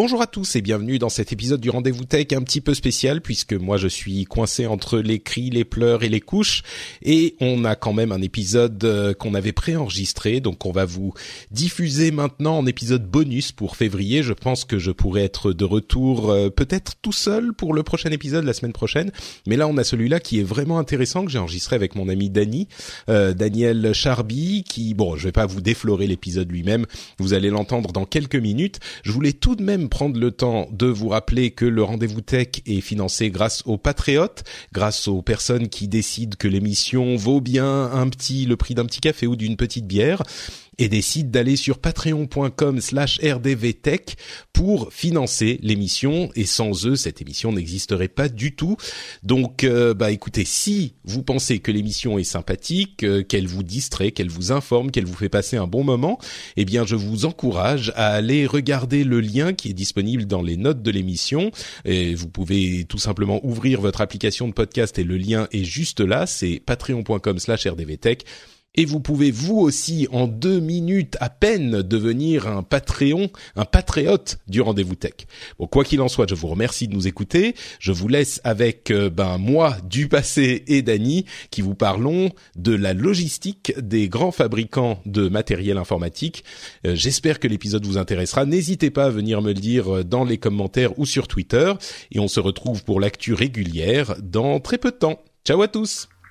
Bonjour à tous et bienvenue dans cet épisode du Rendez-vous Tech un petit peu spécial puisque moi je suis coincé entre les cris, les pleurs et les couches et on a quand même un épisode euh, qu'on avait préenregistré donc on va vous diffuser maintenant en épisode bonus pour février. Je pense que je pourrais être de retour euh, peut-être tout seul pour le prochain épisode la semaine prochaine mais là on a celui-là qui est vraiment intéressant que j'ai enregistré avec mon ami Dany, euh, Daniel Charby qui bon je vais pas vous déflorer l'épisode lui-même, vous allez l'entendre dans quelques minutes. Je voulais tout de même prendre le temps de vous rappeler que le rendez-vous tech est financé grâce aux patriotes, grâce aux personnes qui décident que l'émission vaut bien un petit le prix d'un petit café ou d'une petite bière et décident d'aller sur patreon.com slash rdvtech pour financer l'émission. Et sans eux cette émission n'existerait pas du tout. Donc euh, bah écoutez si vous pensez que l'émission est sympathique euh, qu'elle vous distrait qu'elle vous informe qu'elle vous fait passer un bon moment eh bien je vous encourage à aller regarder le lien qui est disponible dans les notes de l'émission. Et vous pouvez tout simplement ouvrir votre application de podcast et le lien est juste là. C'est patreon.com slash rdvtech et vous pouvez vous aussi en deux minutes à peine devenir un Patreon, un patriote du rendez-vous tech. Bon, quoi qu'il en soit, je vous remercie de nous écouter. Je vous laisse avec euh, ben moi du passé et Dany qui vous parlons de la logistique des grands fabricants de matériel informatique. Euh, J'espère que l'épisode vous intéressera. N'hésitez pas à venir me le dire euh, dans les commentaires ou sur Twitter. Et on se retrouve pour l'actu régulière dans très peu de temps. Ciao à tous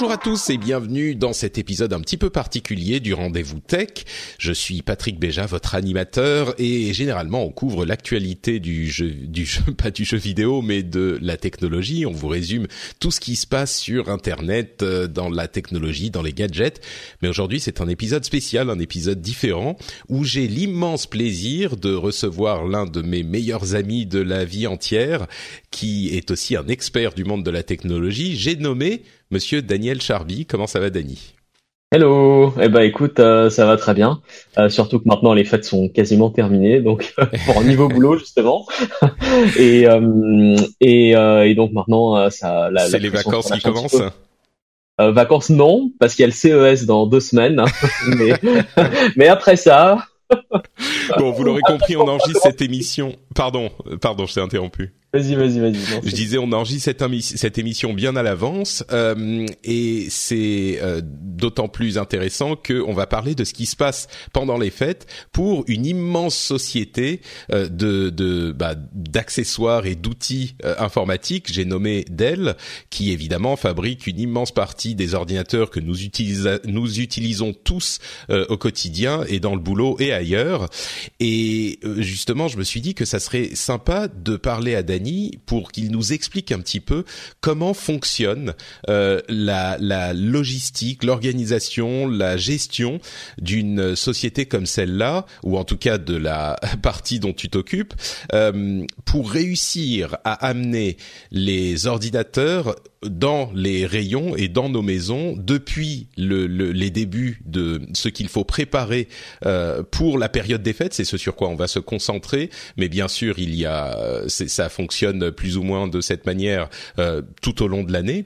Bonjour à tous et bienvenue dans cet épisode un petit peu particulier du Rendez-vous Tech. Je suis Patrick Béja, votre animateur et généralement on couvre l'actualité du jeu, du jeu, pas du jeu vidéo mais de la technologie. On vous résume tout ce qui se passe sur Internet, euh, dans la technologie, dans les gadgets. Mais aujourd'hui c'est un épisode spécial, un épisode différent où j'ai l'immense plaisir de recevoir l'un de mes meilleurs amis de la vie entière qui est aussi un expert du monde de la technologie. J'ai nommé Monsieur Daniel Charby. Comment ça va, Dany Hello, eh ben écoute, euh, ça va très bien. Euh, surtout que maintenant les fêtes sont quasiment terminées, donc pour un niveau boulot justement. et, euh, et, euh, et donc maintenant euh, ça. C'est les vacances qui commencent. Euh, vacances non, parce qu'il y a le CES dans deux semaines. hein. mais, mais après ça, Bon, vous l'aurez compris, on enregistre cette émission. Pardon, pardon, je t'ai interrompu. vas-y, vas-y, vas-y. Je disais, on enregistre cette, émi- cette émission bien à l'avance euh, et c'est euh, d'autant plus intéressant que on va parler de ce qui se passe pendant les fêtes pour une immense société euh, de de bah, d'accessoires et d'outils euh, informatiques. J'ai nommé Dell, qui évidemment fabrique une immense partie des ordinateurs que nous utilisa- nous utilisons tous euh, au quotidien et dans le boulot et ailleurs. Et euh, justement, je me suis dit que ça serait sympa de parler à Dany pour qu'il nous explique un petit peu comment fonctionne euh, la, la logistique, l'organisation, la gestion d'une société comme celle-là, ou en tout cas de la partie dont tu t'occupes, euh, pour réussir à amener les ordinateurs dans les rayons et dans nos maisons depuis le, le- les débuts de ce qu'il faut préparer euh, pour la période des fêtes. C'est ce sur quoi on va se concentrer. Mais bien sûr, il y a, euh, ça fonctionne plus ou moins de cette manière euh, tout au long de l'année.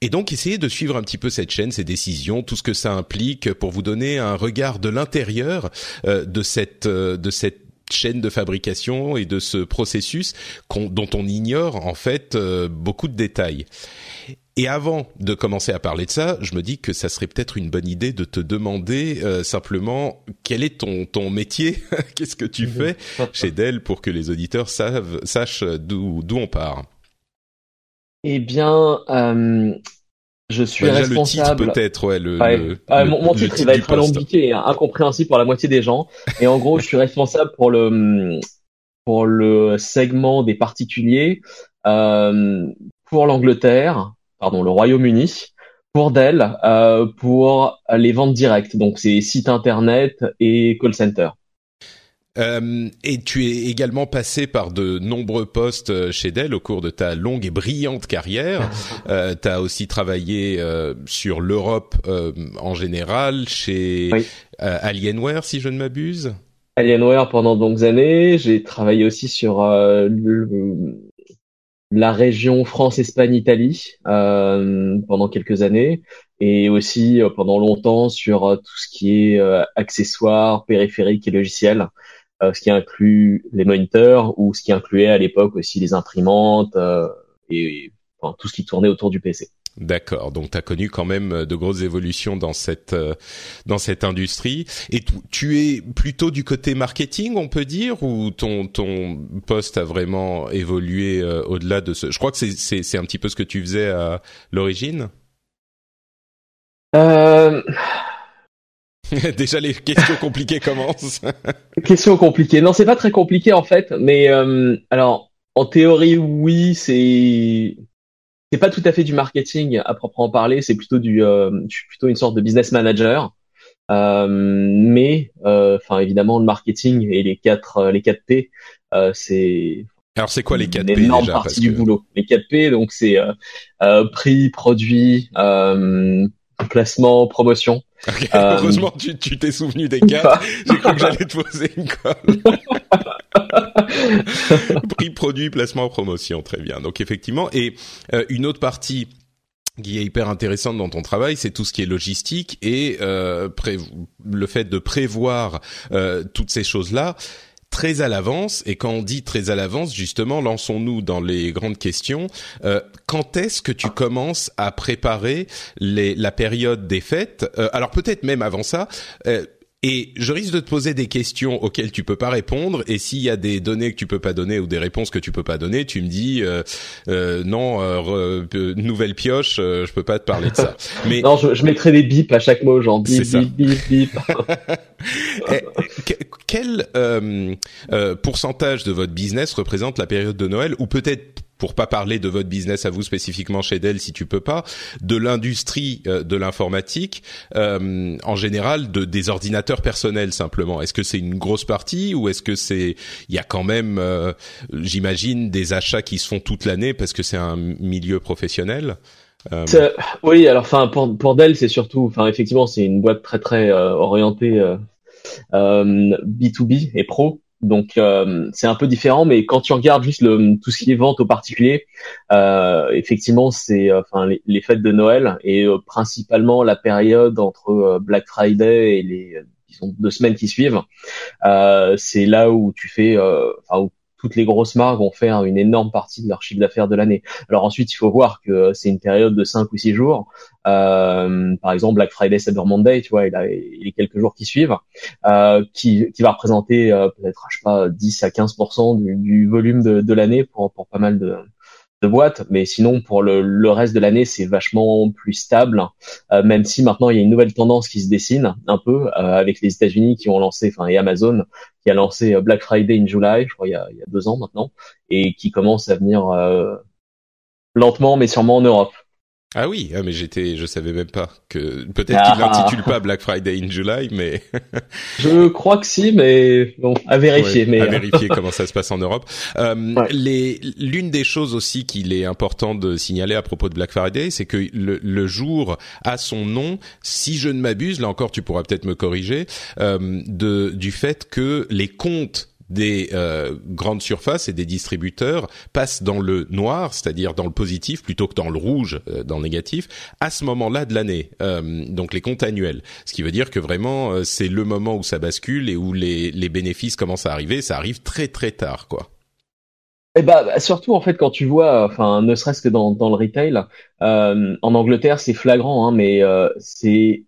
Et donc essayer de suivre un petit peu cette chaîne, ces décisions, tout ce que ça implique pour vous donner un regard de l'intérieur euh, de cette euh, de cette chaîne de fabrication et de ce processus dont on ignore en fait beaucoup de détails. Et avant de commencer à parler de ça, je me dis que ça serait peut-être une bonne idée de te demander euh, simplement quel est ton ton métier, qu'est-ce que tu fais chez Dell pour que les auditeurs savent sachent d'où d'où on part? Eh bien, euh, je suis bah, responsable. Le titre peut-être, ouais. Le, ah, mon, titre il va être alambiqué, hein, incompréhensible pour la moitié des gens. Et en gros, je suis responsable pour le pour le segment des particuliers euh, pour l'Angleterre, pardon, le Royaume-Uni pour Dell euh, pour les ventes directes. Donc c'est site internet et call center. Euh, et tu es également passé par de nombreux postes euh, chez Dell au cours de ta longue et brillante carrière. euh, tu as aussi travaillé euh, sur l'Europe en général, chez Alienware si je ne m'abuse. Alienware pendant de longues années. J'ai travaillé aussi sur le, la région France, Espagne, Italie pendant quelques années et aussi pendant longtemps sur tout ce qui est accessoires, périphériques et logiciels, ce qui inclut les moniteurs ou ce qui incluait à l'époque aussi les imprimantes et, enfin, tout ce qui tournait autour du PC. D'accord. Donc tu as connu quand même euh, de grosses évolutions dans cette euh, dans cette industrie et tu, es plutôt du côté marketing, on peut dire ou ton ton poste a vraiment évolué euh, au-delà de ce Je crois que c'est c'est c'est un petit peu ce que tu faisais à l'origine? Euh... Déjà les questions compliquées commencent. questions compliquées. Non, c'est pas très compliqué en fait, mais alors en théorie oui, c'est c'est pas tout à fait du marketing à proprement parler, c'est plutôt du, euh, plutôt une sorte de business manager. Euh, mais, euh, enfin, évidemment, le marketing et les quatre, euh, les 4 P, c'est. Alors, c'est quoi les 4 P Une énorme partie du boulot. Les 4 P, donc c'est prix, produit, placement, promotion. Heureusement, tu t'es souvenu des quatre. J'ai cru que j'allais te poser une colle. Prix, produit, placement, promotion, très bien. Donc effectivement, et euh, une autre partie qui est hyper intéressante dans ton travail, c'est tout ce qui est logistique et euh, le fait de prévoir euh, toutes ces choses-là très à l'avance. Et quand on dit très à l'avance, justement, lançons-nous dans les grandes questions. Euh, quand est-ce que tu commences à préparer les, la période des fêtes? Alors peut-être même avant ça. Et je risque de te poser des questions auxquelles tu peux pas répondre. Et s'il y a des données que tu peux pas donner ou des réponses que tu peux pas donner, tu me dis euh, euh, non, euh, nouvelle pioche, je peux pas te parler de ça. Mais non, je, je mettrai des bips à chaque mot, genre bip bip bip bip. Eh, quel pourcentage de votre business représente la période de Noël ou peut-être pour pas parler de votre business à vous spécifiquement chez Dell si tu peux pas, de l'industrie euh, de l'informatique euh, en général, de des ordinateurs personnels simplement. Est-ce que c'est une grosse partie ou est-ce que c'est il y a quand même, euh, j'imagine, des achats qui se font toute l'année parce que c'est un milieu professionnel. Oui, alors enfin pour, pour Dell c'est surtout, enfin effectivement c'est une boîte très très orientée B2B et pro. Donc euh, c'est un peu différent, mais quand tu regardes juste le, tout ce qui est vente aux particuliers, euh, effectivement c'est euh, enfin les, fêtes de Noël et principalement la période entre Black Friday et les deux semaines qui suivent. c'est là où tu fais, enfin toutes les grosses marques vont faire une énorme partie de leur chiffre d'affaires de l'année. Alors ensuite, il faut voir que c'est une période de 5 ou 6 jours. Euh, par exemple, Black Friday, Cyber Monday, tu vois, il a les quelques jours qui suivent, euh, qui, qui va représenter euh, peut-être, je sais pas, 10 à 15% du, du volume de, de l'année pour, pour pas mal de, de boîtes, mais sinon pour le, le reste de l'année c'est vachement plus stable, euh, même si maintenant il y a une nouvelle tendance qui se dessine un peu euh, avec les États-Unis qui ont lancé, enfin et Amazon qui a lancé euh, Black Friday in July, je crois il y a, il y a deux ans maintenant, et qui commence à venir lentement mais sûrement en Europe. Ah oui, ah mais j'étais, je savais même pas que peut-être qu'il l'intitule pas Black Friday in July, mais je crois que si, mais bon, à vérifier. mais à euh. vérifier comment ça se passe en Europe. Euh, les, l'une des choses aussi qu'il est important de signaler à propos de Black Friday, c'est que le, le, jour a son nom. Si je ne m'abuse, là encore, tu pourras peut-être me corriger, euh, de du fait que les comptes des euh, grandes surfaces et des distributeurs passent dans le noir, c'est-à-dire dans le positif plutôt que dans le rouge, euh, dans le négatif, à ce moment-là de l'année. Euh, donc les comptes annuels, ce qui veut dire que vraiment c'est le moment où ça bascule et où les, les bénéfices commencent à arriver. Ça arrive très très tard, quoi. Eh ben, surtout en fait quand tu vois, enfin ne serait-ce que dans, dans le retail, en Angleterre c'est flagrant, hein, mais c'est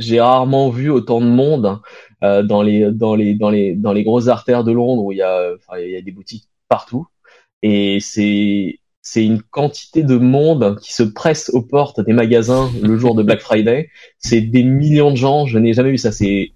j'ai rarement vu autant de monde euh, dans les dans les dans les dans les grosses artères de Londres où il y a enfin il y a des boutiques partout et c'est c'est une quantité de monde qui se presse aux portes des magasins le jour de Black Friday. C'est des millions de gens. Je n'ai jamais vu ça. C'est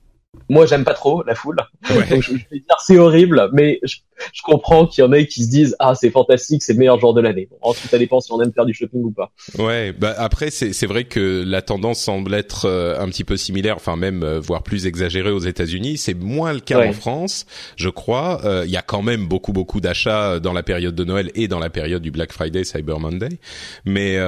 moi j'aime pas trop la foule. Donc, je, vais dire c'est horrible, mais je, je comprends qu'il y en ait qui se disent ah c'est fantastique, c'est le meilleur jour de l'année. Bon, ensuite ça dépend si on aime faire du shopping ou pas. Ouais, bah après c'est c'est vrai que la tendance semble être euh, un petit peu similaire, enfin même euh, voire plus exagérée aux États-Unis. C'est moins le cas en France, je crois. Euh, il y a quand même beaucoup beaucoup d'achats dans la période de Noël et dans la période du Black Friday, Cyber Monday. Mais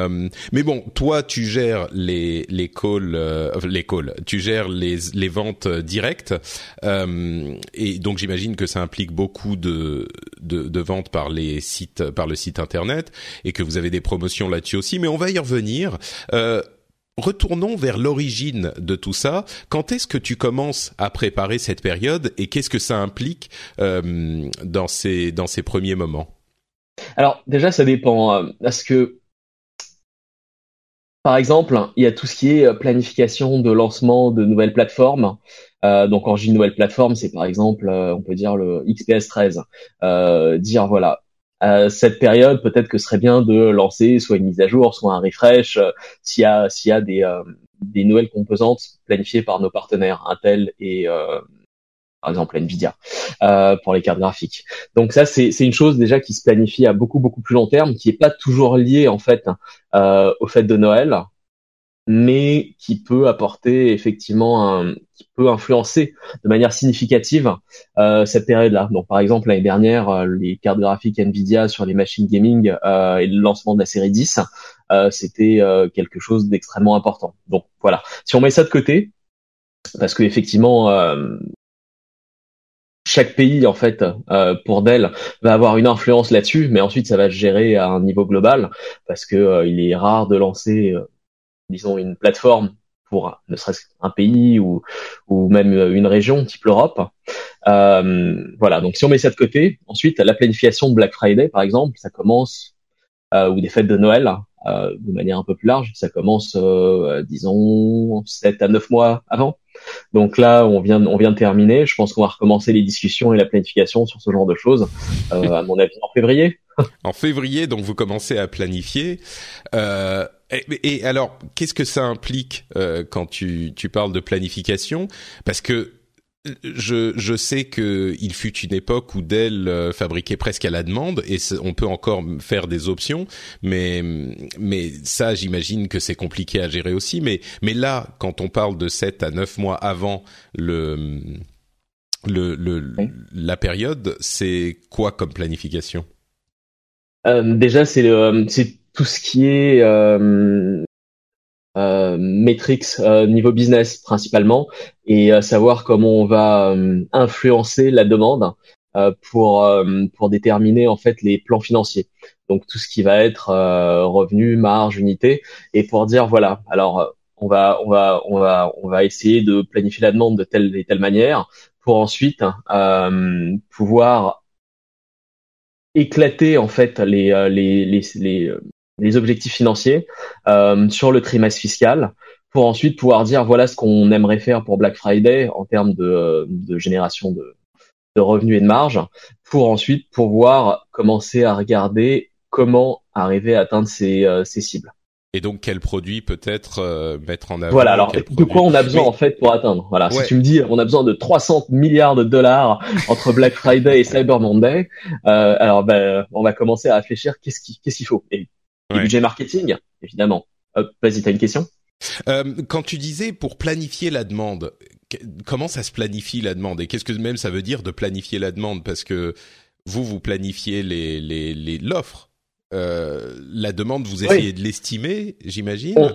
mais bon, toi tu gères les les calls les calls, tu gères les les ventes directes et donc j'imagine que ça implique beaucoup de de, vente par les sites, par le site internet, et que vous avez des promotions là-dessus aussi. Mais on va y revenir. Euh, retournons vers l'origine de tout ça. Quand est-ce que tu commences à préparer cette période et qu'est-ce que ça implique euh, dans ces dans ces premiers moments? Alors déjà, ça dépend. Euh, parce que par exemple, il y a tout ce qui est planification de lancement de nouvelles plateformes. Euh, donc quand je dis nouvelle plateforme, c'est par exemple, euh, on peut dire le XPS 13. Euh, dire voilà, à cette période, peut-être que ce serait bien de lancer soit une mise à jour, soit un refresh, s'il y a s'il y a des des nouvelles composantes planifiées par nos partenaires Intel et par exemple Nvidia pour les cartes graphiques. Donc ça c'est une chose déjà qui se planifie à beaucoup beaucoup plus long terme, qui est pas toujours liée en fait au fait de Noël mais qui peut apporter effectivement un, qui peut influencer de manière significative euh, cette période-là. Donc par exemple l'année dernière, euh, les cartes graphiques Nvidia sur les machines gaming euh, et le lancement de la série 10, euh, c'était euh, quelque chose d'extrêmement important. Donc voilà, si on met ça de côté, parce que effectivement chaque pays en fait pour Dell va avoir une influence là-dessus, mais ensuite ça va se gérer à un niveau global parce que il est rare de lancer disons, une plateforme pour ne serait-ce qu'un pays ou, ou même une région type l'Europe. Euh, voilà, donc si on met ça de côté, ensuite la planification de Black Friday par exemple, ça commence euh, ou des fêtes de Noël euh, de manière un peu plus large, ça commence euh, disons 7 à 9 mois avant. Donc là, on vient, on vient de terminer. Je pense qu'on va recommencer les discussions et la planification sur ce genre de choses, euh, à mon avis, en février. en février, donc vous commencez à planifier. Euh, et, alors, qu'est-ce que ça implique euh, quand tu, tu parles de planification? Parce que je, je sais que il fut une époque où Dell euh, fabriquait presque à la demande et on peut encore faire des options, mais mais ça j'imagine que c'est compliqué à gérer aussi. Mais mais là, quand on parle de 7 à 9 mois avant le le, le la période, c'est quoi comme planification? Euh, Déjà, c'est c'est tout ce qui est euh, euh, metrics euh, niveau business principalement et savoir comment on va influencer la demande pour pour déterminer en fait les plans financiers. Donc tout ce qui va être revenu, marge, unité et pour dire voilà alors on va on va on va on va essayer de planifier la demande de telle et telle manière pour ensuite pouvoir éclater en fait les les les, les, les objectifs financiers euh, sur le trimestre fiscal pour ensuite pouvoir dire voilà ce qu'on aimerait faire pour Black Friday en termes de, de génération de, de, revenus et de marge pour ensuite pouvoir commencer à regarder comment arriver à atteindre ces, euh, ces cibles. Et donc quel produit peut-être euh, mettre en avant Voilà, alors de quoi on a besoin en fait pour atteindre? Voilà, si tu me dis on a besoin de 300 milliards de dollars entre Black Friday et Cyber Monday, euh, alors ben, on va commencer à réfléchir qu'est-ce qu'il qu'est-ce qu'il faut? Et Ouais. budget marketing, évidemment. Vas-y, t'as une question? Euh, Quand tu disais pour planifier la demande, comment ça se planifie la demande? Et qu'est-ce que même ça veut dire de planifier la demande? Parce que vous, vous planifiez les les les l'offre. Euh, la demande, vous essayez de l'estimer, j'imagine?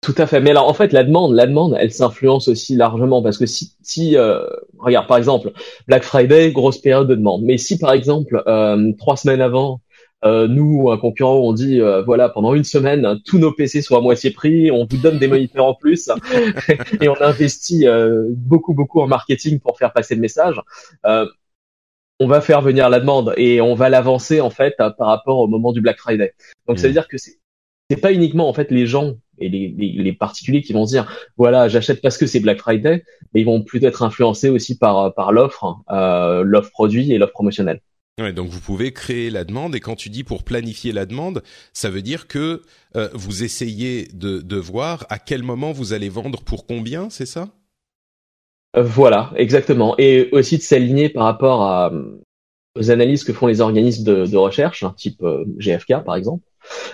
Tout à fait. Mais alors, en fait, la demande, la demande, elle s'influence aussi largement parce que si, si euh, regarde, par exemple, Black Friday, grosse période de demande. Mais si par exemple euh, trois semaines avant, euh, nous, un concurrent, on dit euh, voilà pendant une semaine, tous nos PC sont à moitié prix, on vous donne des moniteurs en plus et on investit euh, beaucoup beaucoup en marketing pour faire passer le message. on va faire venir la demande et on va l'avancer en fait par rapport au moment du Black Friday. Donc ça veut mmh. dire que c'est c'est pas uniquement en fait les gens et les, les, particuliers qui vont se dire voilà j'achète parce que c'est Black Friday, mais ils vont plutôt être influencés aussi par par l'offre, euh, l'offre produit et l'offre promotionnelle. Donc vous pouvez créer la demande et quand tu dis pour planifier la demande, ça veut dire que euh, vous essayez de, de voir à quel moment vous allez vendre pour combien, c'est ça? Euh, Voilà, exactement. Et aussi de s'aligner par rapport à, aux analyses que font les organismes de, de recherche, hein, type euh, GFK par exemple.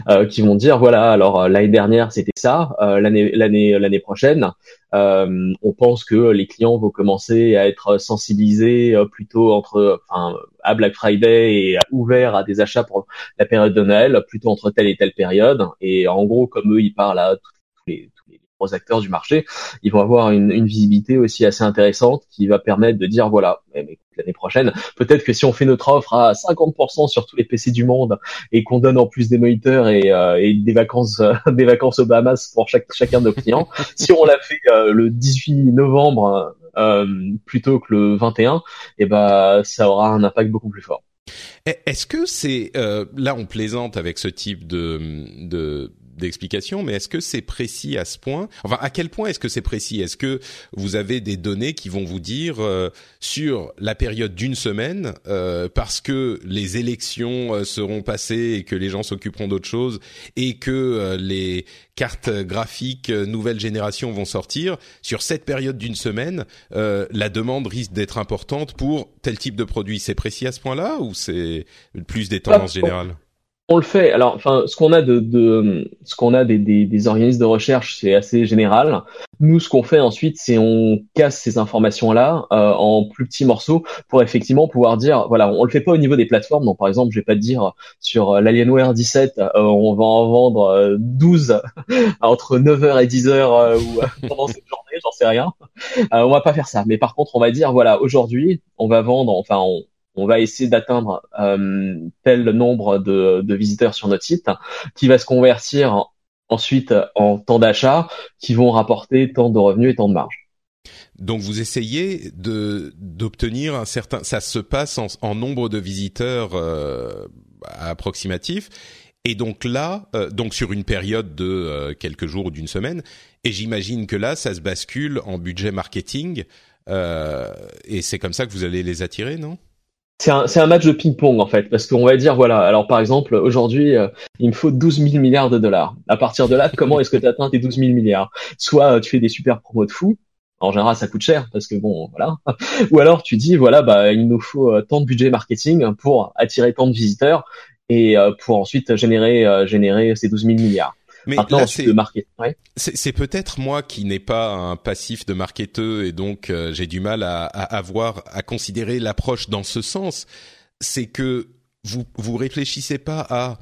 Euh, qui vont dire voilà alors euh, l'année dernière c'était ça, euh, l'année l'année l'année prochaine on pense que les clients vont commencer à être sensibilisés plutôt entre enfin à Black Friday et ouverts à des achats pour la période de Noël plutôt entre telle et telle période. Et en gros comme eux ils parlent à tous les gros acteurs du marché, ils vont avoir une, une, visibilité aussi assez intéressante qui va permettre de dire voilà, l'année prochaine, peut-être que si on fait notre offre à 50% sur tous les PC du monde et qu'on donne en plus des moniteurs et, euh, et des vacances des vacances aux Bahamas pour chaque, chacun de nos clients, si on l'a fait euh, le 18 novembre euh, plutôt que le 21, et eh ben ça aura un impact beaucoup plus fort. Est-ce que c'est là on plaisante avec ce type de, de d'explication, mais est-ce que c'est précis à ce point? Enfin, à quel point est-ce que c'est précis? Est-ce que vous avez des données qui vont vous dire euh, sur la période d'une semaine, euh, parce que les élections euh, seront passées et que les gens s'occuperont d'autre chose, et que les cartes graphiques nouvelle génération vont sortir, sur cette période d'une semaine, la demande risque d'être importante pour tel type de produit? C'est précis à ce point-là ou c'est plus des tendances générales? On le fait. Alors, enfin, ce qu'on a de, de ce qu'on a des, des, des, organismes de recherche, c'est assez général. Nous, ce qu'on fait ensuite, c'est on casse ces informations-là euh, en plus petits morceaux pour effectivement pouvoir dire, voilà, on le fait pas au niveau des plateformes. Donc, par exemple, je vais pas te dire sur euh, l'Alienware 17, euh, on va en vendre 12 entre 9h et 10h ou pendant cette journée, j'en sais rien. on va pas faire ça. Mais par contre, on va dire, voilà, aujourd'hui, on va vendre, enfin, on, on va essayer d'atteindre euh, tel nombre de, visiteurs sur notre site, qui va se convertir ensuite en temps d'achat, qui vont rapporter tant de revenus et tant de marge. Donc vous essayez d'obtenir un certain, ça se passe en, nombre de visiteurs euh, approximatif, et donc là, euh, donc sur une période de quelques jours ou d'une semaine, et j'imagine que là, ça se bascule en budget marketing, et c'est comme ça que vous allez les attirer, non? C'est un, match de ping-pong en fait, parce qu'on va dire voilà, alors par exemple aujourd'hui euh, il me faut 12 000 milliards de dollars. À partir de là, comment est-ce que tu atteins tes 12 000 milliards? Soit euh, tu fais des super promos de fou, en général ça coûte cher parce que bon voilà, ou alors tu dis voilà bah il nous faut euh, tant de budget marketing pour attirer tant de visiteurs et pour ensuite générer générer ces 12 000 milliards. Mais c'est peut-être moi qui n'ai pas un passif de marketeur et donc euh, j'ai du mal à, à, avoir à considérer l'approche dans ce sens. C'est que vous vous réfléchissez pas à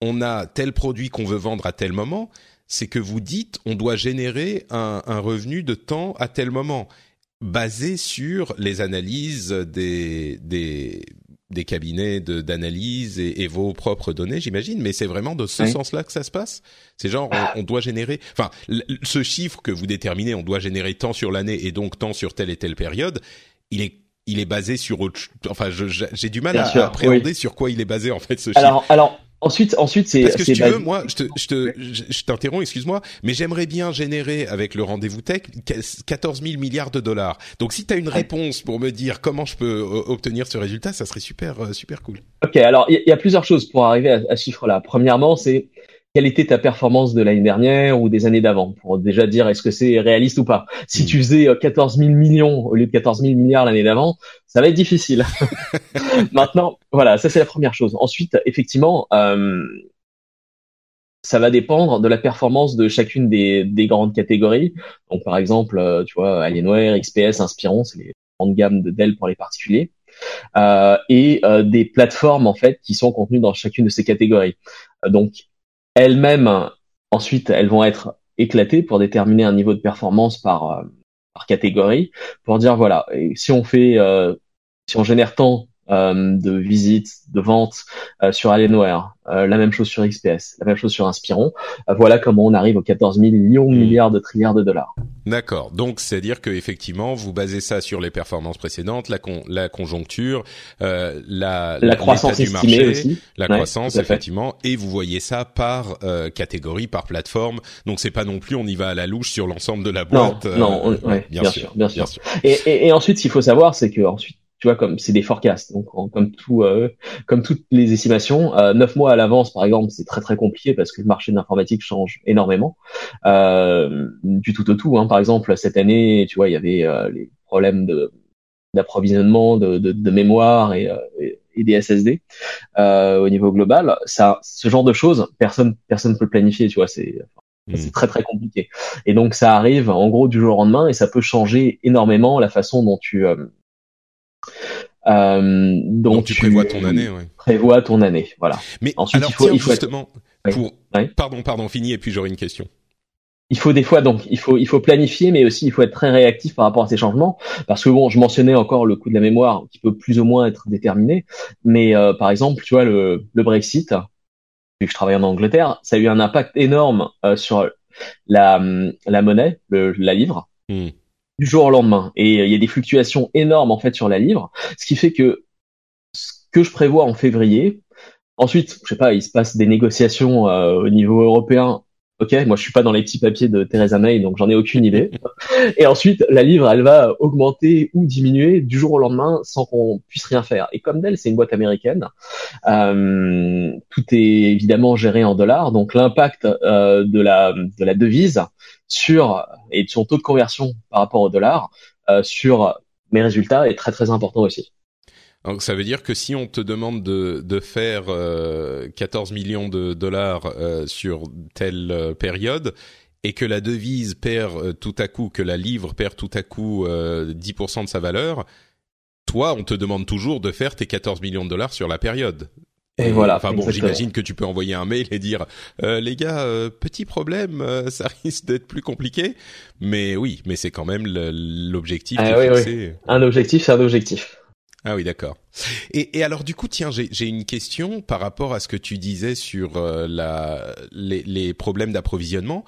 on a tel produit qu'on veut vendre à tel moment. C'est que vous dites on doit générer un, un revenu de temps à tel moment basé sur les analyses des, des, des cabinets d'analyse et, et, vos propres données, j'imagine, mais c'est vraiment de ce sens-là que ça se passe. C'est genre on, doit générer, enfin, ce chiffre que vous déterminez, on doit générer tant sur l'année et donc tant sur telle et telle période. Il est il est basé sur autre, enfin, j'ai du mal à, appréhender sur quoi il est basé en fait ce chiffre. Alors alors Ensuite, ensuite c'est. Parce que si tu veux, moi, je te, je te, je t'interromps, excuse-moi, mais j'aimerais bien générer avec le rendez-vous tech 14 000 milliards de dollars. Donc, si tu as une réponse pour me dire comment je peux euh, obtenir ce résultat, ça serait super, euh, super cool. Ok, alors il y, a plusieurs choses pour arriver à, à ce chiffre-là. Premièrement, c'est quelle était ta performance de l'année dernière ou des années d'avant pour déjà dire est-ce que c'est réaliste ou pas. Si tu hmm. faisais 14 euh, 000 millions au lieu de 14 000 milliards l'année d'avant, ça va être difficile. Maintenant, voilà, ça c'est la première chose. Ensuite, effectivement, euh, ça va dépendre de la performance de chacune des, des grandes catégories. Donc par exemple, euh, tu vois, Alienware, XPS, Inspiron, c'est les grandes gammes de Dell pour les particuliers. Euh, et euh, des plateformes en fait qui sont contenues dans chacune de ces catégories. donc elles-mêmes, ensuite, elles vont être éclatées pour déterminer un niveau de performance par, euh, catégorie pour dire voilà, si on fait, si on génère tant euh, de visites, de ventes euh, sur Alienware, euh, la même chose sur XPS, la même chose sur Inspiron. voilà comment on arrive aux 14 000 millions, hmm. milliards de trilliards de dollars. D'accord. Donc, c'est-à-dire que effectivement, vous basez ça sur les performances précédentes, la, la conjoncture, euh, la, la croissance du marché, aussi. la croissance effectivement, et vous voyez ça par euh, catégorie, par plateforme. Donc, c'est pas non plus on y va à la louche sur l'ensemble de la boîte. Non, non, bien, sûr, bien, sûr, Et, et, et ensuite, ce qu'il faut savoir, c'est que ensuite tu vois comme c'est des forecasts donc comme tout euh, comme toutes les estimations euh, neuf mois à l'avance par exemple c'est très très compliqué parce que le marché de l'informatique change énormément euh, du tout au tout hein. par exemple cette année tu vois il y avait euh, les problèmes de d'approvisionnement de, de, de, mémoire et, et des SSD au niveau global ça ce genre de choses personne personne peut le planifier tu vois c'est c'est hmm. très très compliqué. Et donc ça arrive en gros du jour au lendemain et ça peut changer énormément la façon dont tu euh, donc, tu, prévois ton année, ouais. Prévois ton année, voilà. Mais ensuite il faut, il faut justement pour pardon pardon fini et puis j'aurai une question. Il faut des fois donc il faut il faut planifier mais aussi il faut être très réactif par rapport à ces changements parce que bon je mentionnais encore le coût de la mémoire qui peut plus ou moins être déterminé mais euh, par exemple tu vois le, le Brexit vu que je travaille en Angleterre ça a eu un impact énorme euh, sur la la monnaie le, la livre hmm du jour au lendemain. Et euh, il y a des fluctuations énormes en fait sur la livre, ce qui fait que ce que je prévois en février, ensuite, je sais pas, il se passe des négociations euh, au niveau européen. Ok, moi je suis pas dans les petits papiers de Theresa May, donc j'en ai aucune idée. Et ensuite, la livre, elle va augmenter ou diminuer du jour au lendemain sans qu'on puisse rien faire. Et comme d'elle, c'est une boîte américaine, euh, tout est évidemment géré en dollars, donc l'impact euh, de la de la devise sur et de son taux de conversion par rapport au dollar euh, sur mes résultats est très très important aussi. Donc ça veut dire que si on te demande de, de faire euh, 14 millions de dollars euh, sur telle euh, période et que la devise perd euh, tout à coup, que la livre perd tout à coup 10% de sa valeur, toi on te demande toujours de faire tes 14 millions de dollars sur la période. Et voilà. Enfin bon, j'imagine que tu peux envoyer un mail et dire euh, les gars, euh, petit problème, euh, ça risque d'être plus compliqué. Mais oui, mais c'est quand même l'objectif. Ah, oui, oui. Un objectif, c'est un objectif. Ah oui, d'accord. Et, et, alors du coup, tiens, j'ai une question par rapport à ce que tu disais sur euh, la, les, les problèmes d'approvisionnement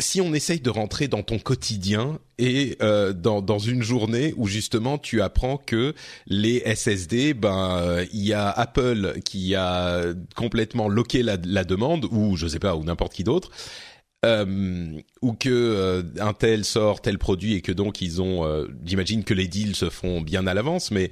si on essaye de rentrer dans ton quotidien et euh, dans, dans une journée où justement tu apprends que les SSD, ben il y a Apple qui a complètement loqué la, la demande ou je sais pas ou n'importe qui d'autre. Euh, ou que euh, un tel sort tel produit et que donc ils ont, euh, j'imagine que les deals se font bien à l'avance, mais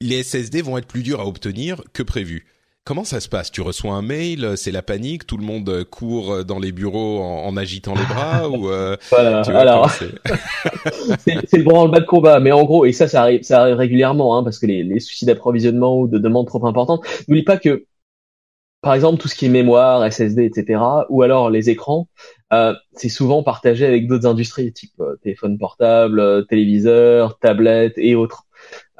les SSD vont être plus durs à obtenir que prévu. Comment ça se passe? Tu reçois un mail, c'est la panique, tout le monde court dans les bureaux en, agitant les bras ou euh, voilà. Alors, c'est le le bas de combat, mais en gros, et ça, ça arrive, ça arrive régulièrement, hein, parce que les, les soucis d'approvisionnement ou de demande trop importantes. N'oublie pas que, par exemple, tout ce qui est mémoire, SSD, etc., ou alors les écrans, euh, c'est souvent partagé avec d'autres industries, type euh, téléphone portable, euh, téléviseur, tablette et autres.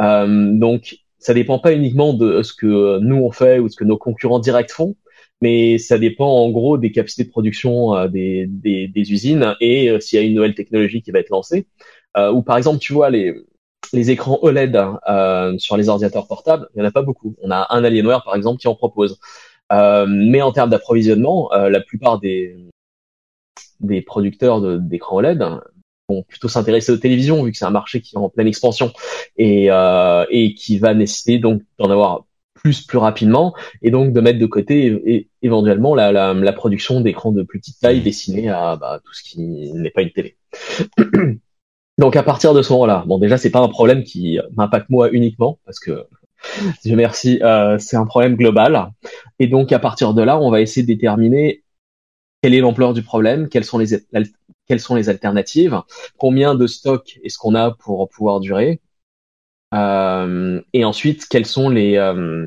Euh, donc ça dépend pas uniquement de ce que nous on fait ou ce que nos concurrents directs font, mais ça dépend en gros des capacités de production euh, des, des, des, usines et euh, s'il y a une nouvelle technologie qui va être lancée. Ou par exemple, tu vois les les écrans OLED euh, sur les ordinateurs portables, il y en a pas beaucoup. On a un Alienware par exemple qui en propose. Euh, mais en termes d'approvisionnement, la plupart des des producteurs d'écrans OLED vont plutôt s'intéresser aux télévisions vu que c'est un marché qui est en pleine expansion et, euh, et qui va nécessiter donc d'en avoir plus plus rapidement et donc de mettre de côté éventuellement la, la, la production d'écrans de plus petite taille destinés à bah, tout ce qui n'est pas une télé. donc à partir de ce moment-là, bon déjà c'est pas un problème qui m'impacte moi uniquement parce que Dieu merci, euh, c'est un problème global. Et donc à partir de là, on va essayer de déterminer quelle est l'ampleur du problème, quelles sont les, quelles sont les alternatives, combien de stock est-ce qu'on a pour pouvoir durer, euh, et ensuite quels sont les euh,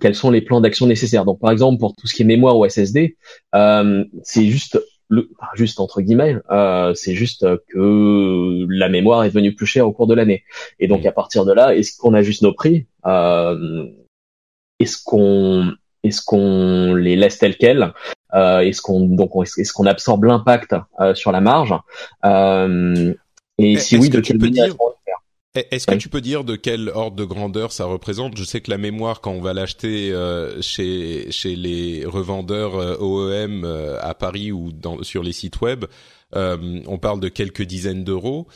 quels sont les plans d'action nécessaires. Donc par exemple pour tout ce qui est mémoire ou SSD, euh, c'est juste le, juste entre guillemets, euh, c'est juste que la mémoire est devenue plus chère au cours de l'année. Et donc à partir de là, est-ce qu'on ajuste nos prix euh, Est-ce qu'on est-ce qu'on les laisse tels quels euh, Est-ce qu'on donc est-ce qu'on absorbe l'impact euh, sur la marge euh, Et si oui, de quelle manière est-ce que tu peux dire de quel ordre de grandeur ça représente? Je sais que la mémoire, quand on va l'acheter euh, chez chez les revendeurs euh, OEM euh, à Paris ou dans, sur les sites web, on parle de quelques dizaines d'euros.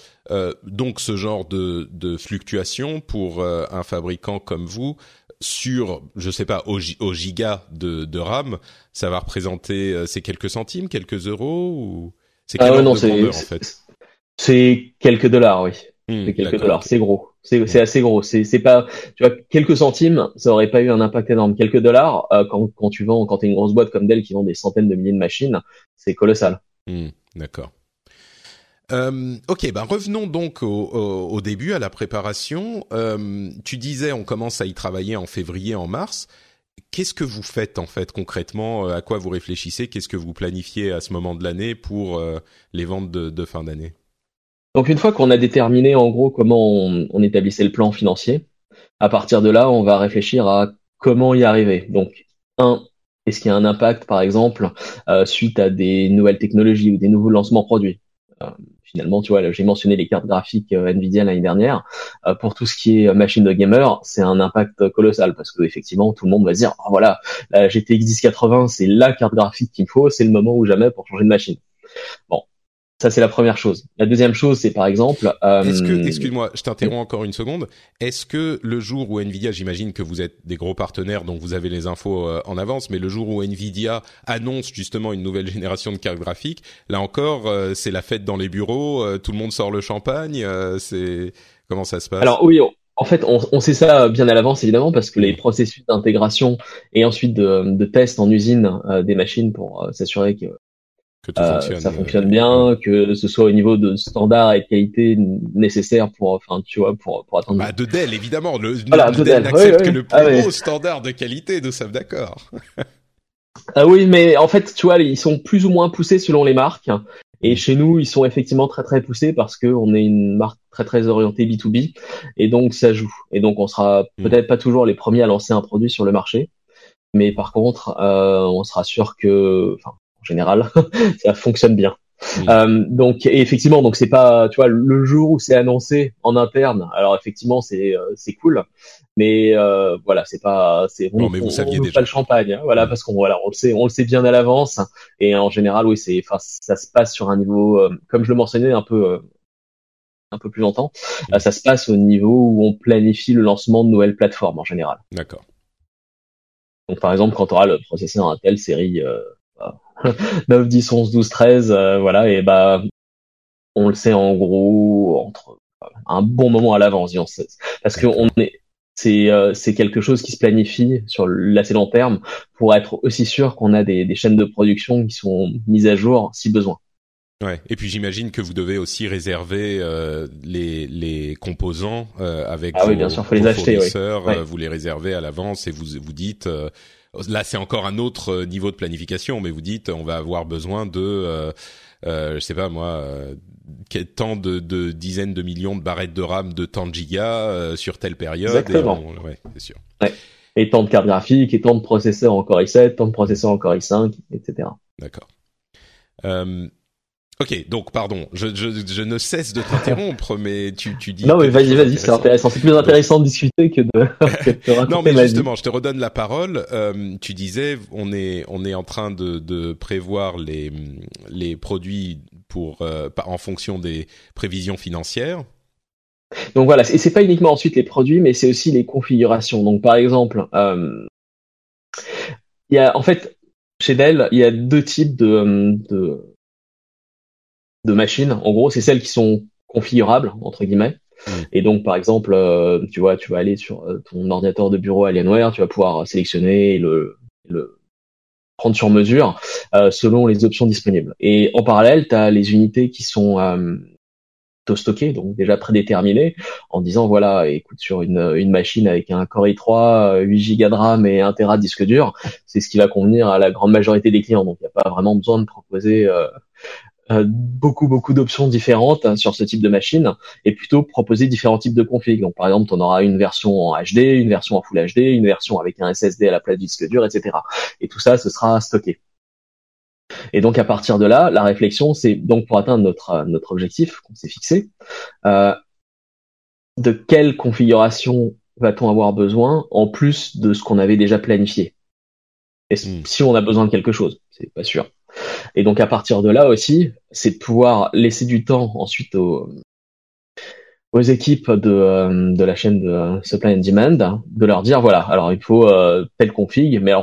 donc, ce genre de, de fluctuation pour un fabricant comme vous sur, je sais pas, au, au giga de, de RAM, ça va représenter ces quelques centimes, quelques euros ou c'est quel ah, ordre de grandeur en fait? C'est quelques dollars, oui. Hmm, c'est quelques dollars, c'est gros, c'est hmm. assez gros. C'est pas, tu vois, quelques centimes, ça aurait pas eu un impact énorme. Quelques dollars, euh, quand quand tu vends, quand t'es une grosse boîte comme Dell qui vend des centaines de milliers de machines, c'est colossal. Hmm, d'accord. Euh, ok, ben revenons donc au, au, début, à la préparation. Euh, tu disais, on commence à y travailler en février, en mars. Qu'est-ce que vous faites en fait concrètement? À quoi vous réfléchissez? Qu'est-ce que vous planifiez à ce moment de l'année pour les ventes de, de fin d'année? Donc une fois qu'on a déterminé en gros comment on, établissait le plan financier, à partir de là, on va réfléchir à comment y arriver. Donc un, est-ce qu'il y a un impact par exemple euh, suite à des nouvelles technologies ou des nouveaux lancements produits? Euh, Finalement, tu vois, j'ai mentionné les cartes graphiques euh, Nvidia l'année dernière. pour tout ce qui est machine de gamer, c'est un impact colossal parce que effectivement, tout le monde va se dire, oh, voilà, la GTX 1080, c'est la carte graphique qu'il me faut, c'est le moment ou jamais pour changer de machine. Bon, ça, c'est la première chose. La deuxième chose, c'est par exemple. Euh, Est-ce que, excuse-moi, je t'interromps encore une seconde. Est-ce que le jour où Nvidia, j'imagine que vous êtes des gros partenaires, donc vous avez les infos euh, en avance, mais le jour où Nvidia annonce justement une nouvelle génération de cartes graphiques, là encore, euh, c'est la fête dans les bureaux, tout le monde sort le champagne. c'est comment ça se passe? Alors oui. en fait, on, on, sait ça bien à l'avance, évidemment, parce que les processus d'intégration et ensuite de, de tests en usine des machines pour s'assurer que euh, ça fonctionne bien, que ce soit au niveau de standard et de qualité nécessaire pour, enfin, tu vois, pour, pour attendre. Bah, de Dell, évidemment. Le, voilà, de Dell, n'accepte que le plus ah, haut standard de qualité, nous sommes d'accord. ah oui, mais en fait, tu vois, ils sont plus ou moins poussés selon les marques. Et mm. chez nous, ils sont effectivement très très poussés parce que on est une marque très très orientée B2B et donc ça joue. Et donc on sera mm. peut-être pas toujours les premiers à lancer un produit sur le marché, mais par contre, euh, on sera sûr que, enfin, général, ça fonctionne bien. Euh, donc effectivement, donc c'est pas, tu vois, le jour où c'est annoncé en interne. Alors effectivement, c'est euh, c'est cool, mais euh, voilà, c'est pas, c'est non, mais vous saviez déjà. pas le champagne, hein, voilà, parce qu'on voilà, on le sait, on le sait bien à l'avance. Et en général, oui, c'est, enfin, ça se passe sur un niveau, euh, comme je le mentionnais un peu euh, un peu plus longtemps, ça se passe au niveau où on planifie le lancement de nouvelles plateformes en général. D'accord. Donc par exemple, quand on aura le processeur Intel série 9, 10, 11, 12, 13, voilà, et bah on le sait en gros entre un bon moment à l'avance, parce que on est c'est euh, c'est quelque chose qui se planifie sur l'assez long terme pour être aussi sûr qu'on a des, des chaînes de production qui sont mises à jour si besoin. Ouais. Et puis j'imagine que vous devez aussi réserver euh, les, les composants euh, avec ah oui, bien sûr, faut les acheter, fournisseurs. Vous les réservez à l'avance et vous vous dites là c'est encore un autre euh, niveau de planification, mais vous dites on va avoir besoin de, euh, euh, je sais pas moi, euh, tant de, de, dizaines de millions de barrettes de RAM de tant de gigas sur telle période. Exactement. ouais, c'est sûr. Ouais. Et tant de cartes graphiques, et tant de processeurs en Core i7, tant de processeurs en Core i5, etc. D'accord. Euh, Ok, donc pardon, je, je, je ne cesse de t'interrompre, mais tu, tu dis. Non, mais vas-y, vas-y, c'est intéressant. C'est plus intéressant de discuter que de. non, mais justement, je te redonne la parole. Euh, tu disais, on est, on est en train de, de prévoir les, les produits pour, euh, en fonction des prévisions financières. Donc voilà, et c'est pas uniquement ensuite les produits, mais c'est aussi les configurations. Donc par exemple, euh, il y a en fait chez Dell, il y a deux types de, de de machines. En gros, c'est celles qui sont configurables entre guillemets. Mm. Et donc, par exemple, euh, tu vois, tu vas aller sur euh, ton ordinateur de bureau Alienware, tu vas pouvoir sélectionner le, le prendre sur mesure euh, selon les options disponibles. Et en parallèle, tu as les unités qui sont stockées, donc déjà prédéterminées, en disant voilà, écoute, sur une, une machine avec un Core i3, 8 Go de RAM et 1 Tera de disque dur, c'est ce qui va convenir à la grande majorité des clients. Donc, il n'y a pas vraiment besoin de proposer euh, beaucoup beaucoup d'options différentes hein, sur ce type de machine et plutôt proposer différents types de configs. Donc par exemple, on aura une version en HD, une version en Full HD, une version avec un SSD à la place du disque dur, etc. Et tout ça, ce sera stocké. Et donc à partir de là, la réflexion, c'est donc pour atteindre notre notre objectif qu'on s'est fixé, euh, de quelle configuration va-t-on avoir besoin en plus de ce qu'on avait déjà planifié? Et hmm. si on a besoin de quelque chose, c'est pas sûr. Et donc à partir de là aussi, c'est de pouvoir laisser du temps ensuite aux, équipes de, euh, de la chaîne de supply and demand, de leur dire voilà, alors il faut euh, telle config, mais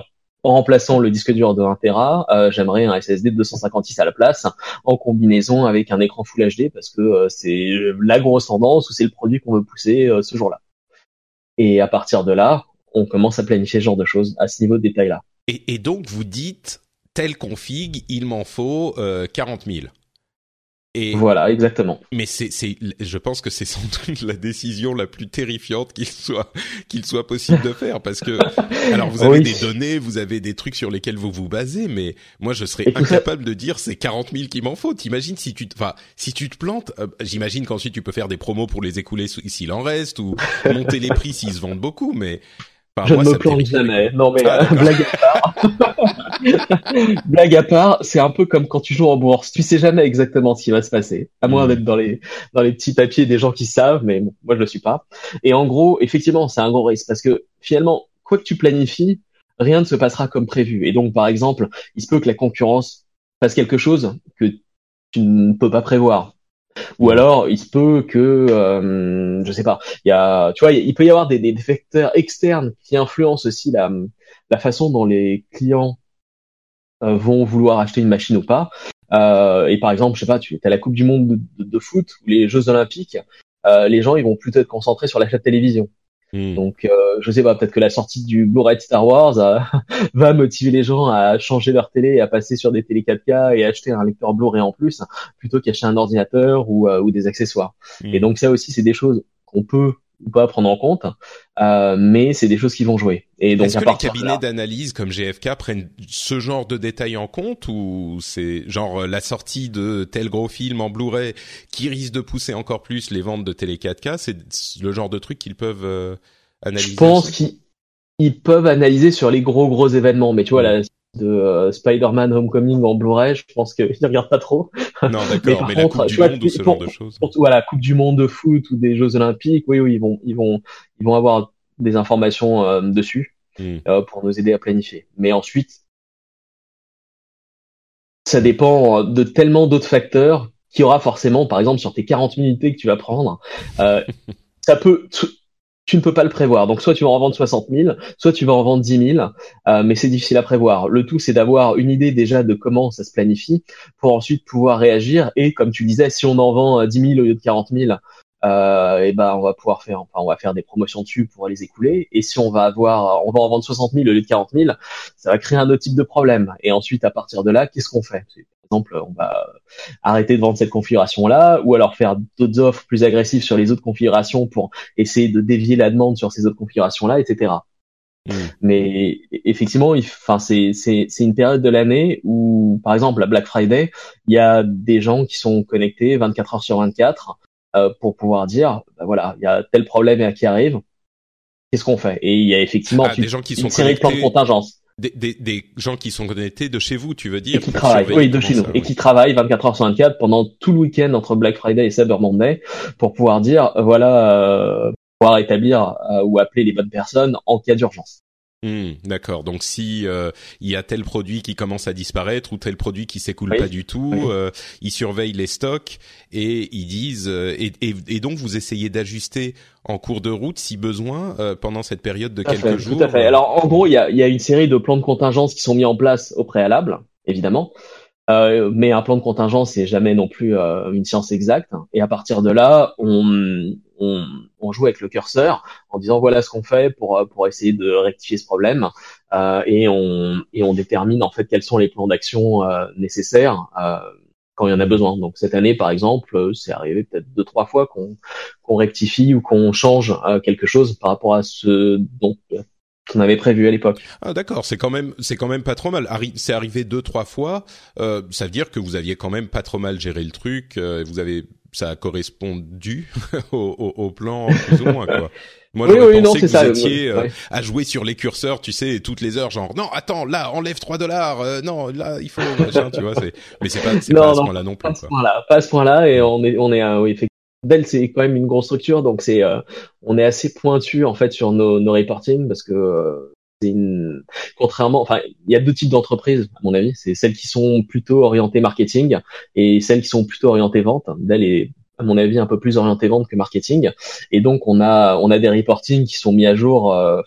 en remplaçant le disque dur de 1 Tera, euh, j'aimerais un SSD de 256 à la place, en combinaison avec un écran Full HD parce que euh, c'est la grosse tendance ou c'est le produit qu'on veut pousser euh, ce jour-là. Et à partir de là, on commence à planifier ce genre de choses à ce niveau de détail-là. Et, donc vous dites telle config, il m'en faut 40 000. Et voilà, exactement. Mais c'est, c'est, je pense que c'est sans doute la décision la plus terrifiante qu'il soit, qu'il soit possible de faire, parce que, alors vous avez des données, vous avez des trucs sur lesquels vous vous basez, mais moi je serais incapable de dire c'est 40 000 qu'il m'en faut. T'imagines si tu, enfin, si tu te plantes, euh, j'imagine qu'ensuite tu peux faire des promos pour les écouler s'il en reste ou monter les prix s'ils se vendent beaucoup, mais je ne me plante jamais. Non mais ah, euh, blague à part. blague à part, c'est un peu comme quand tu joues en bourse. Tu sais jamais exactement ce qui va se passer, à moins hmm. d'être dans les dans les petits papiers des gens qui savent, mais moi je le suis pas. Et en gros, effectivement, c'est un gros risque parce que finalement, quoi que tu planifies, rien ne se passera comme prévu. Et donc, par exemple, il se peut que la concurrence fasse quelque chose que tu ne peux pas prévoir. Ou alors, il se peut que, euh, je sais pas, il y a, tu vois, il peut y avoir des, des facteurs externes qui influencent aussi la, la façon dont les clients vont vouloir acheter une machine ou pas. Euh, et par exemple, je sais pas, tu as la Coupe du Monde de, de, foot ou les Jeux Olympiques, euh, les gens ils vont plutôt être concentrés sur l'achat de télévision. Hmm. Donc, euh, je sais pas, peut-être que la sortie du Blu-ray de Star Wars euh, va motiver les gens à changer leur télé à passer sur des télé 4K et acheter un lecteur Blu-ray en plus, plutôt qu'acheter un ordinateur ou, euh, ou des accessoires. Hmm. Et donc, ça aussi, c'est des choses qu'on peut ou pas prendre en compte, euh, mais c'est des choses qui vont jouer. Et donc, est-ce que les cabinets d'analyse comme GFK prennent ce genre de détails en compte ou c'est genre euh, la sortie de tel gros film en Blu-ray qui risque de pousser encore plus les ventes de télé 4K C'est le genre de truc qu'ils peuvent euh, analyser. Je pense qu'ils peuvent analyser sur les gros gros événements, mais tu vois là de euh, Spider-Man Homecoming en Blu-ray, je pense qu'ils regardent pas trop. Non, d'accord, mais, la Coupe du Monde ou ce genre de choses. voilà, Coupe du Monde de foot ou des Jeux Olympiques, oui, oui, ils vont, ils vont, ils vont avoir des informations euh, dessus hmm. euh, pour nous aider à planifier. Mais ensuite, ça dépend de tellement d'autres facteurs qu'il y aura forcément, par exemple, sur tes 40 minutes que tu vas prendre. ça peut, tu ne peux pas le prévoir. Donc soit tu vas en vendre 60 000, soit tu vas en vendre 10 000, euh, mais c'est difficile à prévoir. Le tout, c'est d'avoir une idée déjà de comment ça se planifie pour ensuite pouvoir réagir. Et comme tu disais, si on en vend 10 000 au lieu de 40 000, euh, et ben on va pouvoir faire, enfin on va faire des promotions dessus pour les écouler. Et si on va avoir, on va en vendre 60 000 au lieu de 40 000, ça va créer un autre type de problème. Et ensuite, à partir de là, qu'est-ce qu'on fait? Exemple, on va arrêter de vendre cette configuration-là, ou alors faire d'autres offres plus agressives sur les autres configurations pour essayer de dévier la demande sur ces autres configurations-là, etc. Hmm. Mais effectivement, enfin c'est c'est c'est une période de l'année où, par exemple, la Black Friday, il y a des gens qui sont connectés 24 heures sur 24 euh, pour pouvoir dire, bah voilà, il y a tel problème qui arrive, qu'est-ce qu'on fait? Et il y a effectivement ah, des gens qui sont une série de plans de contingence. Des, des, des, gens qui sont connectés de chez vous, tu veux dire. Et qui travaillent, oui, de chez nous, et qui travaillent 24 heures sur 24 pendant tout le week-end entre Black Friday et Cyber Monday pour pouvoir dire, voilà, euh, pouvoir établir euh, ou appeler les bonnes personnes en cas d'urgence. Hmm, d'accord. Donc si euh, il y a tel produit qui commence à disparaître ou tel produit qui s'écoule pas du tout, euh, ils surveillent les stocks et ils disent euh, et, et, donc vous essayez d'ajuster en cours de route si besoin pendant cette période de quelques jours. Tout à fait. Alors en gros il y a, y a une série de plans de contingence qui sont mis en place au préalable, évidemment. Euh, mais un plan de contingence, c'est jamais non plus euh, une science exacte. Et à partir de là, on, on, on, joue avec le curseur en disant voilà ce qu'on fait pour euh, pour essayer de rectifier ce problème. Euh, et on et on détermine en fait quels sont les plans d'action nécessaires quand il y en a besoin. Donc cette année, par exemple, c'est arrivé peut-être deux trois fois qu'on qu'on rectifie ou qu'on change quelque chose par rapport à ce dont qu'on avait prévu à l'époque. Ah d'accord, c'est quand même c'est quand même pas trop mal. c'est arrivé deux trois fois. Euh, ça veut dire que vous aviez quand même pas trop mal géré le truc. Euh, vous avez ça a correspondu au, au, au, plan plus ou moins quoi. Moi, oui, oui, pensé que vous étiez euh, à jouer sur les curseurs, tu sais, toutes les heures, genre non, attends, là, enlève 3 dollars, euh, non, là, il faut, machin, tu vois. Mais c'est pas, c'est pas à ce point-là non plus. Pas à ce point-là, pas à ce point-là, et on est, on est, oui, effectivement. Dell, c'est quand même une grosse structure, donc c'est, on est assez pointu en fait sur nos, nos reporting parce que c'est une... contrairement, enfin, il y a deux types d'entreprises à mon avis. C'est celles qui sont plutôt orientées marketing et celles qui sont plutôt orientées vente. Dell est à mon avis un peu plus orienté vente que marketing et donc on a on a des reporting qui sont mis à jour euh,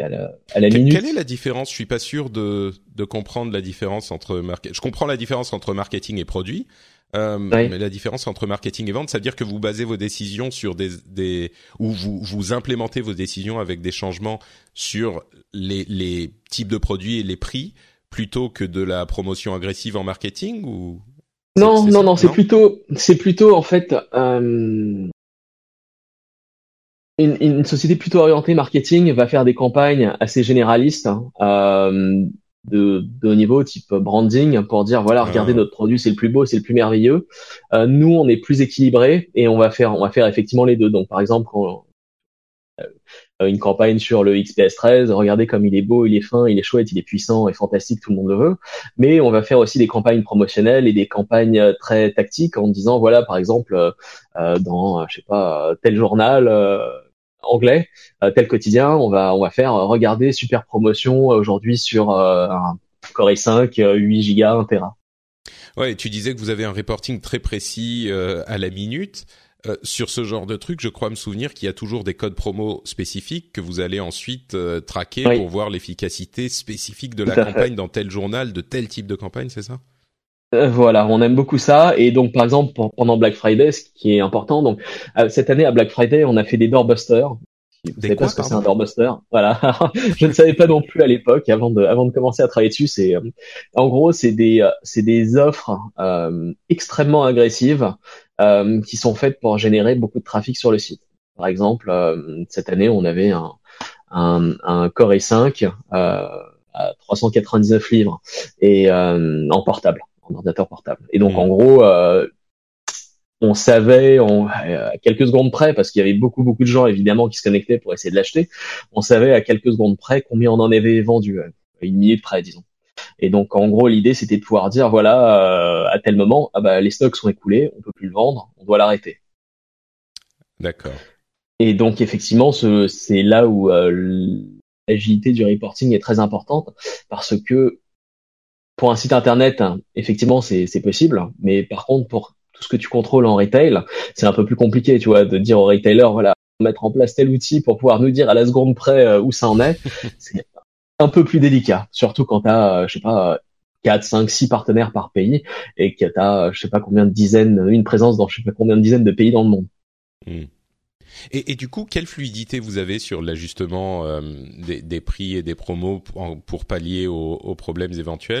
à la, à la minute. Quelle est la différence? Je suis pas sûr de, de comprendre la différence entre marketing. Je comprends la différence entre marketing et produit, euh, mais la différence entre marketing et vente, c'est à dire que vous basez vos décisions sur des, des ou vous vous implémentez vos décisions avec des changements sur les les types de produits et les prix plutôt que de la promotion agressive en marketing ou non, non, non, c'est plutôt, c'est plutôt en fait euh, une, une, société plutôt orientée marketing va faire des campagnes assez généralistes hein, euh, de, de haut niveau, type branding, pour dire voilà, regardez ah. notre produit, c'est le plus beau, c'est le plus merveilleux. Euh, nous, on est plus équilibré et on va faire, on va faire effectivement les deux. Donc, par exemple, euh, une campagne sur le XPS 13, regardez comme il est beau, il est fin, il est chouette, il est puissant et fantastique, tout le monde le veut. Mais on va faire aussi des campagnes promotionnelles et des campagnes euh, très tactiques en disant voilà par exemple euh, dans je sais pas tel journal anglais, tel quotidien, on va on va faire regarder super promotion aujourd'hui sur un Core i5 8 Go 1 Tera. Ouais, tu disais que vous avez un reporting très précis à la minute. Euh, sur ce genre de truc, je crois me souvenir qu'il y a toujours des codes promo spécifiques que vous allez ensuite euh, traquer pour voir l'efficacité spécifique de la campagne dans tel journal, de tel type de campagne, c'est ça? euh, voilà, on aime beaucoup ça. Et donc, par exemple, pendant Black Friday, ce qui est important, donc cette année à Black Friday, on a fait des doorbusters. Vous savez pas ce que c'est un doorbuster Voilà, je ne savais pas non plus à l'époque, avant de, avant de commencer à travailler dessus. C'est, en gros, c'est des, c'est des offres extrêmement agressives euh, qui sont faites pour générer beaucoup de trafic sur le site. Par exemple, euh, cette année, on avait un, un, un Core i5 euh, à 399 livres et en portable, en ordinateur portable. Et donc, en mmh. gros, on savait on, à quelques secondes près, parce qu'il y avait beaucoup beaucoup de gens évidemment qui se connectaient pour essayer de l'acheter, on savait à quelques secondes près combien on en avait vendu, une minute près disons. Et donc en gros l'idée c'était de pouvoir dire voilà euh, à tel moment ah bah les stocks sont écoulés, on peut plus le vendre, on doit l'arrêter. D'accord. Et donc effectivement c'est là où euh, l'agilité du reporting est très importante parce que pour un site internet hein, effectivement c'est possible, mais par contre pour tout ce que tu contrôles en retail c'est un peu plus compliqué tu vois de dire au retailer voilà mettre en place tel outil pour pouvoir nous dire à la seconde près euh, où ça en est. c'est un peu plus délicat, surtout quand tu as, euh, je sais pas, 4, 5, 6 partenaires par pays et que tu as, je sais pas combien de dizaines, une présence dans je sais pas combien de dizaines de pays dans le monde. Hmm. Et, et, du coup, quelle fluidité vous avez sur l'ajustement euh, des, des, prix et des promos pour, pour pallier aux, aux problèmes éventuels?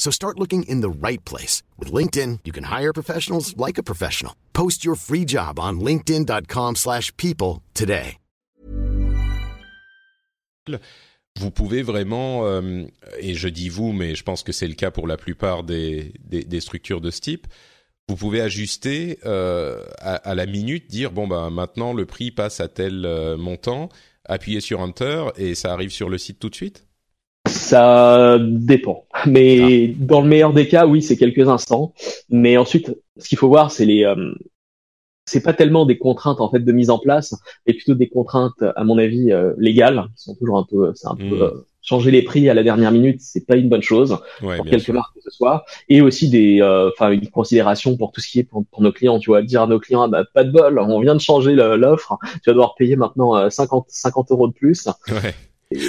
So start looking in the right place. With LinkedIn, you can hire professionals like a professional. Post your free job on linkedin.com slash people today. Vous pouvez vraiment, euh, et je dis vous, mais je pense que c'est le cas pour la plupart des, des, des structures de ce type, vous pouvez ajuster euh, à, à, la minute, dire bon ben maintenant le prix passe à tel euh, montant, appuyer sur Enter et ça arrive sur le site tout de suite? Ça dépend. Mais ah. dans le meilleur des cas, oui, c'est quelques instants. Mais ensuite, ce qu'il faut voir, c'est les, euh, c'est pas tellement des contraintes en fait de mise en place, mais plutôt des contraintes, à mon avis, euh, légales, qui sont toujours un peu, c'est un peu, hmm. euh, changer les prix à la dernière minute, c'est pas une bonne chose pour quelques marques que ce soit, et aussi des, euh, enfin une considération pour tout ce qui est pour, nos clients. Tu vois, dire à nos clients, ah bah pas de bol, on vient de changer l'offre, tu vas devoir payer maintenant 50 euh, 50 euros de plus. Ouais.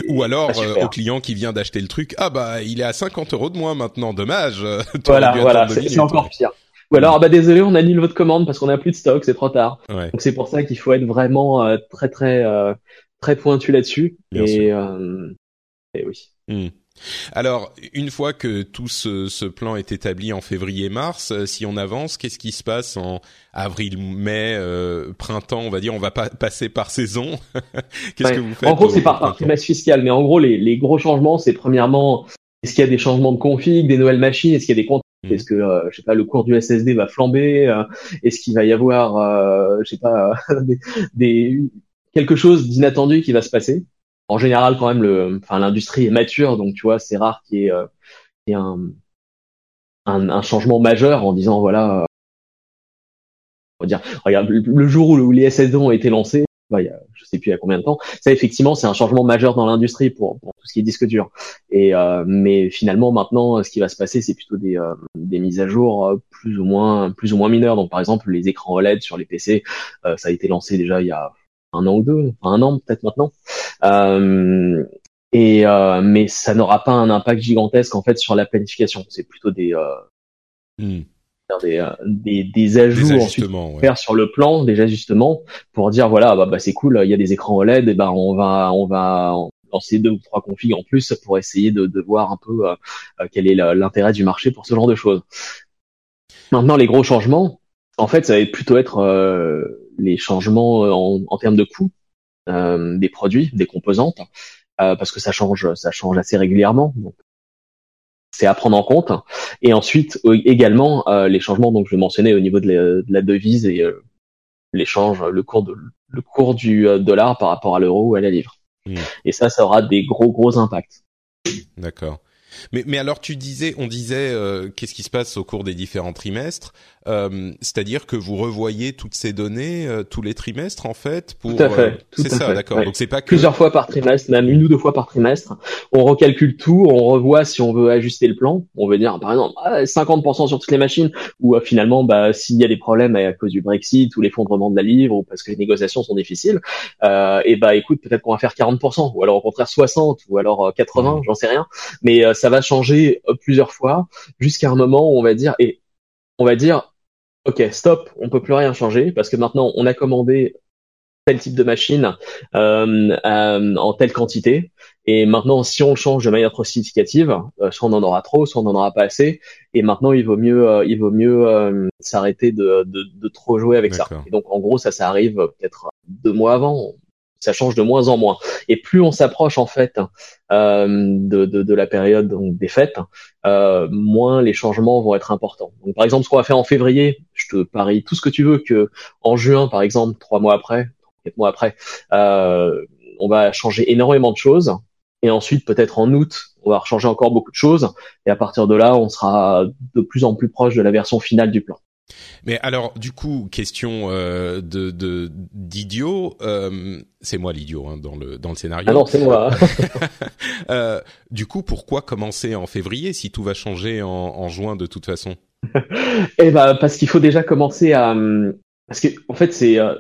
Ou alors euh, au client qui vient d'acheter le truc, ah bah il est à 50 euros de moins maintenant, dommage. voilà, voilà, c'est encore pire. Ou alors, ah bah désolé, on annule votre commande parce qu'on a plus de stock, c'est trop tard. Donc c'est pour ça qu'il faut être vraiment euh, très très euh, très pointu là-dessus. Et, euh, et, oui. Hmm. Alors, une fois que tout ce, ce plan est établi en février-mars, euh, si on avance, qu'est-ce qui se passe en avril, mai, printemps On va dire, on va pas passer par saison. qu'est-ce que vous faites En gros, c'est par, par trimestre fiscal, mais en gros, les, les gros changements, c'est premièrement, est-ce qu'il y a des changements de config, des nouvelles machines, est-ce qu'il y a des comptes Mm. Est-ce que euh, je sais pas le cours du SSD va flamber euh, Est-ce qu'il va y avoir euh, je sais pas des, quelque chose d'inattendu qui va se passer? En général, quand même, le, enfin l'industrie est mature, donc tu vois, c'est rare qu'il y ait, un, un, un, changement majeur en disant voilà, on va dire, regarde, le jour où les SSD ont été lancés, bah, il y a, je sais plus il y a combien de temps. Ça effectivement c'est un changement majeur dans l'industrie pour, pour, tout ce qui est disque dur. Et euh, mais finalement maintenant ce qui va se passer c'est plutôt des, euh, des mises à jour euh, plus ou moins plus ou moins mineures. Donc par exemple les écrans OLED sur les PC ça a été lancé déjà il y a un an ou deux, enfin un an peut-être maintenant. Et mais ça n'aura pas un impact gigantesque en fait sur la planification. C'est plutôt des hmm des, euh, des, des ajouts ensuite faire sur le plan, des ajustements pour dire voilà bah, bah c'est cool, il y a des écrans OLED, et ben on va on va lancer deux ou trois configs en plus pour essayer de, de voir un peu euh, euh, quel est l'intérêt du marché pour ce genre de choses. Maintenant les gros changements, en fait ça va plutôt être les changements en, en, termes de coûts des produits, des composantes, parce que ça change ça change assez régulièrement. Donc c'est à prendre en compte. Et ensuite également euh, les changements donc je mentionnais au niveau de la, devise et euh, l'échange, le cours de le cours du euh, dollar par rapport à l'euro ou à la livre. Hmm. Et ça, ça aura des gros gros impacts. D'accord. Mais, mais alors tu disais, on disait, euh, qu'est-ce qui se passe au cours des différents trimestres euh, C'est-à-dire que vous revoyez toutes ces données euh, tous les trimestres en fait pour. Tout à fait. c'est ça, d'accord. Donc c'est pas que... plusieurs fois par trimestre, même une ou deux fois par trimestre. On recalcule tout, on revoit si on veut ajuster le plan. On veut dire par exemple 50% ah, sur toutes les machines, ou finalement bah s'il y a des problèmes à cause du Brexit ou l'effondrement de la livre ou parce que les négociations sont difficiles, et bah écoute peut-être qu'on va faire 40%, ou alors au contraire 60, ou alors 80, mmh. j'en sais rien. Mais ça va changer euh, plusieurs fois jusqu'à un moment où on va dire et on va dire ok stop on peut plus rien changer parce que maintenant on a commandé tel type de machine euh, euh, en telle quantité et maintenant si on le change de manière trop significative soit on en aura trop soit on en aura pas assez et maintenant il vaut mieux il vaut mieux s'arrêter de, de, de, trop jouer avec ça. Et donc en gros ça ça arrive peut-être deux mois avant ça change de moins en moins. Et plus on s'approche en fait euh, de, la période donc, des fêtes, euh, moins les changements vont être importants. Donc, par exemple, ce qu'on va faire en février, je te parie tout ce que tu veux que en juin, par exemple, trois mois après, quatre mois après, euh, on va changer énormément de choses. Et ensuite, peut-être en août, on va changer encore beaucoup de choses. Et à partir de là, on sera de plus en plus proche de la version finale du plan. Mais alors, du coup, question euh, de d'idiot, euh, c'est moi l'idiot hein, dans le dans le scénario. Ah non, c'est moi. euh, du coup, pourquoi commencer en février si tout va changer en, en juin de toute façon? Eh ben, parce qu'il faut déjà commencer à parce que en fait, c'est euh,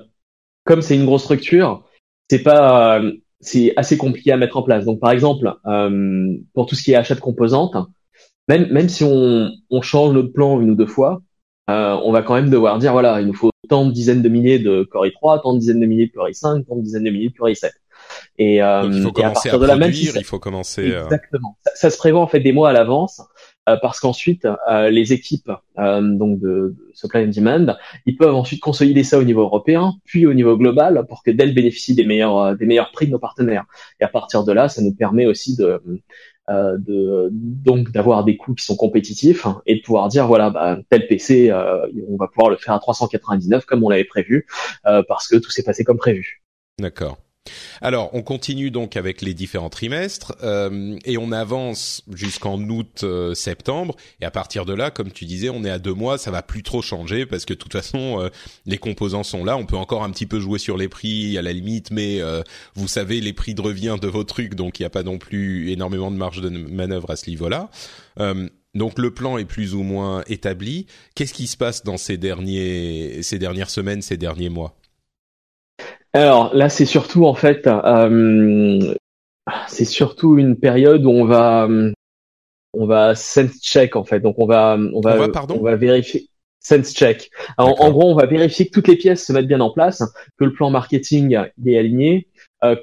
comme c'est une grosse structure, c'est pas euh, c'est assez compliqué à mettre en place. Donc, par exemple, euh, pour tout ce qui est achat de composantes, même même si on, on change notre plan une ou deux fois euh, on va quand même devoir dire voilà, il nous faut tant de dizaines de milliers de Core i3, tant de dizaines de milliers de Core i5, tant de dizaines de milliers de Core i7. Et, euh, il faut commencer à, produire, il faut commencer. Exactement. Ça, se prévoit en fait des mois à l'avance. Euh, parce qu'ensuite les équipes donc de, supply and demand, ils peuvent ensuite consolider ça au niveau européen, puis au niveau global, pour que Dell bénéficie des meilleurs des meilleurs prix de nos partenaires. Et à partir de là, ça nous permet aussi de euh, de donc d'avoir des coûts qui sont compétitifs et de pouvoir dire voilà bah, tel PC euh, on va pouvoir le faire à 399 comme on l'avait prévu euh, parce que tout s'est passé comme prévu. D'accord. Alors, on continue donc avec les différents trimestres euh, et on avance jusqu'en août-septembre. et à partir de là, comme tu disais, on est à deux mois. Ça va plus trop changer parce que de toute façon, euh, les composants sont là. On peut encore un petit peu jouer sur les prix à la limite, mais euh, vous savez les prix de revient de vos trucs, donc il n'y a pas non plus énormément de marge de manœuvre à ce niveau-là. donc le plan est plus ou moins établi. Qu'est-ce qui se passe dans ces derniers, ces dernières semaines, ces derniers mois? Alors là, c'est surtout en fait, euh, c'est surtout une période où on va, on va sense check en fait. Donc on va, on va, on va, vérifier sense check. en gros, on va vérifier que toutes les pièces se mettent bien en place, que le plan marketing est aligné,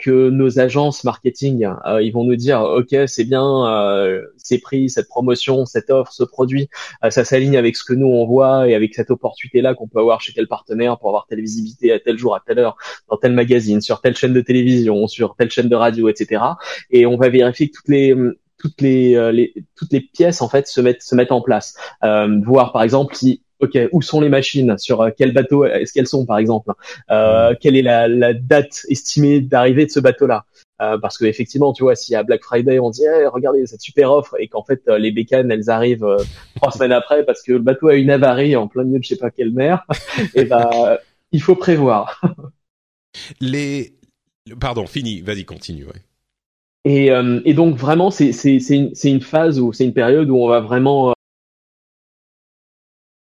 que nos agences marketing, euh, ils vont nous dire, ok, c'est bien, euh, ces prix, cette promotion, cette offre, ce produit, ça s'aligne avec ce que nous on voit et avec cette opportunité-là qu'on peut avoir chez tel partenaire pour avoir telle visibilité à tel jour, à telle heure, dans tel magazine, sur telle chaîne de télévision, sur telle chaîne de radio, etc. Et on va vérifier que toutes les toutes les, les, toutes les pièces en fait se mettent se mettent en place. Euh, voir par exemple si ok, où sont les machines? Sur euh, quel bateau est-ce qu'elles sont, par exemple? Euh, Quelle est la, la date estimée d'arrivée de ce bateau-là? Euh, parce que effectivement, tu vois, si à Black Friday on dit hey, regardez cette super offre et qu'en fait les bécanes elles arrivent trois semaines après parce que le bateau a une avarie en plein milieu de je sais pas quelle mer, et eh ben il faut prévoir. les pardon, fini, vas-y continue. Ouais. Et, et donc vraiment c'est c'est c'est une, une phase où c'est une période où on va vraiment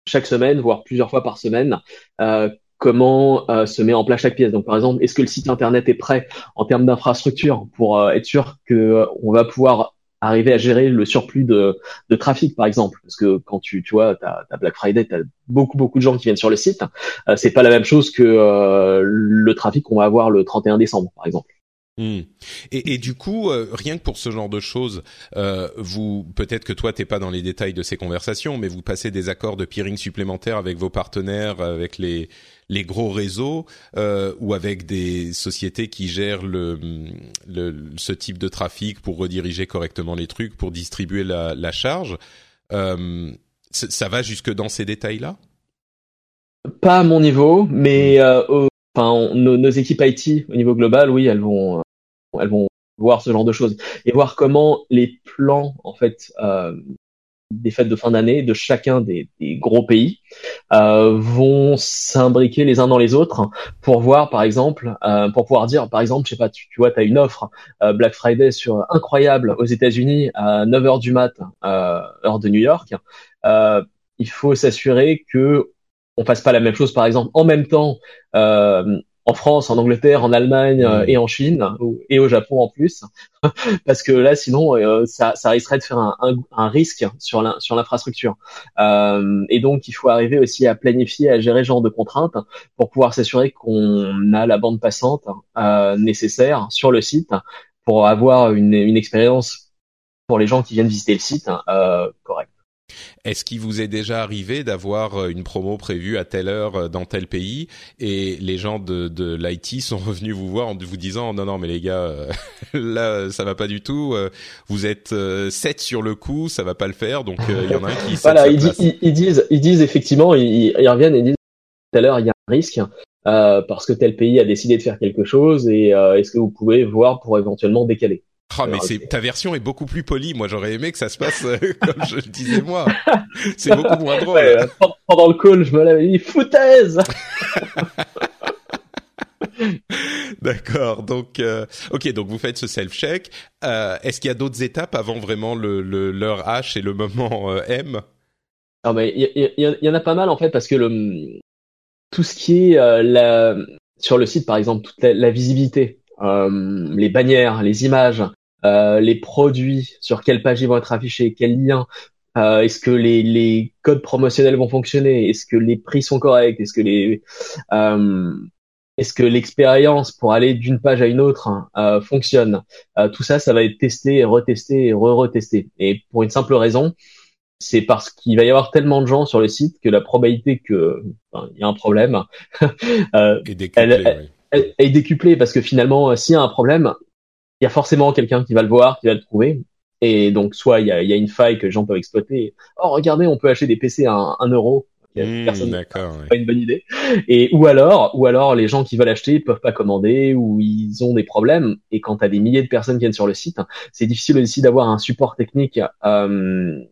chaque semaine, voire plusieurs fois par semaine, euh, comment euh, se met en place chaque pièce. Donc par exemple, est-ce que le site internet est prêt en termes d'infrastructure pour euh, être sûr que on va pouvoir arriver à gérer le surplus de, de trafic par exemple? Parce que quand tu tu vois t'as as Black Friday t'as beaucoup beaucoup de gens qui viennent sur le site c'est pas la même chose que le trafic qu'on va avoir le 31 décembre par exemple Hmm. Et, du coup, euh, rien que pour ce genre de choses, euh, vous peut-être que toi t'es pas dans les détails de ces conversations, mais vous passez des accords de peering supplémentaires avec vos partenaires, avec les les gros réseaux euh, ou avec des sociétés qui gèrent le, le, ce type de trafic pour rediriger correctement les trucs, pour distribuer la, la charge. Euh, ça va jusque dans ces détails-là? Pas à mon niveau, mais euh, enfin, nos, nos, équipes IT au niveau global, oui, elles vont elles vont voir ce genre de choses et voir comment les plans en fait euh, des fêtes de fin d'année de chacun des, gros pays euh, vont s'imbriquer les uns dans les autres pour voir par exemple euh, pour pouvoir dire par exemple je sais pas tu, vois tu as une offre Black Friday sur incroyable aux États-Unis à 9h du mat heure de New York il faut s'assurer que on fasse pas la même chose par exemple en même temps en France, en Angleterre, en Allemagne euh, et en Chine et au Japon en plus, parce que là, sinon, euh, ça, ça, risquerait de faire un, un, risque sur l'infrastructure. Euh, et donc, il faut arriver aussi à planifier, à gérer ce genre de contraintes pour pouvoir s'assurer qu'on a la bande passante euh, nécessaire sur le site pour avoir une, une expérience pour les gens qui viennent visiter le site euh, correcte. Est-ce qu'il vous est déjà arrivé d'avoir euh, une promo prévue à telle heure euh, dans tel pays et les gens de, de l'IT sont revenus vous voir en vous disant non non mais les gars euh, là ça va pas du tout vous êtes 7 sur le coup ça va pas le faire donc il y en a un qui voilà ils, disent ils disent effectivement ils, reviennent et disent tout à l'heure il y a un risque parce que tel pays a décidé de faire quelque chose et est-ce que vous pouvez voir pour éventuellement décaler? Ah, mais c'est ta version est beaucoup plus polie. Moi, j'aurais aimé que ça se passe euh, comme je le disais moi. C'est beaucoup moins drôle. pendant le call, je me l'avais dit foutaise. D'accord. Donc, euh, ok. Donc, vous faites ce self-check. Euh, Est-ce qu'il y a d'autres étapes avant vraiment le, l'heure H et le moment euh, M? Ah, mais il y, y, y, en a pas mal en fait parce que le tout ce qui est euh, la sur le site, par exemple, toute la, la visibilité, euh, les bannières, les images, euh, les produits, sur quelle page ils vont être affichés, quels liens, euh, est-ce que les, les, codes promotionnels vont fonctionner Est-ce que les prix sont corrects Est-ce que les euh, est-ce que l'expérience pour aller d'une page à une autre euh, fonctionne euh, Tout ça, ça va être testé, retesté et re-retesté. Et pour une simple raison, c'est parce qu'il va y avoir tellement de gens sur le site que la probabilité que il y a un problème euh, elle, est décuplée parce que finalement, s'il y a un problème, il y a forcément quelqu'un qui va le voir, qui va le trouver. Et donc, soit il y a, y a, une faille que les gens peuvent exploiter. Oh, regardez, on peut acheter des PC à 1 euro. Mmh, personne, d'accord, pas une bonne idée. Et ou alors, ou alors les gens qui veulent acheter peuvent pas commander ou ils ont des problèmes. Et quand tu as des milliers de personnes qui viennent sur le site, c'est difficile aussi d'avoir un support technique euh,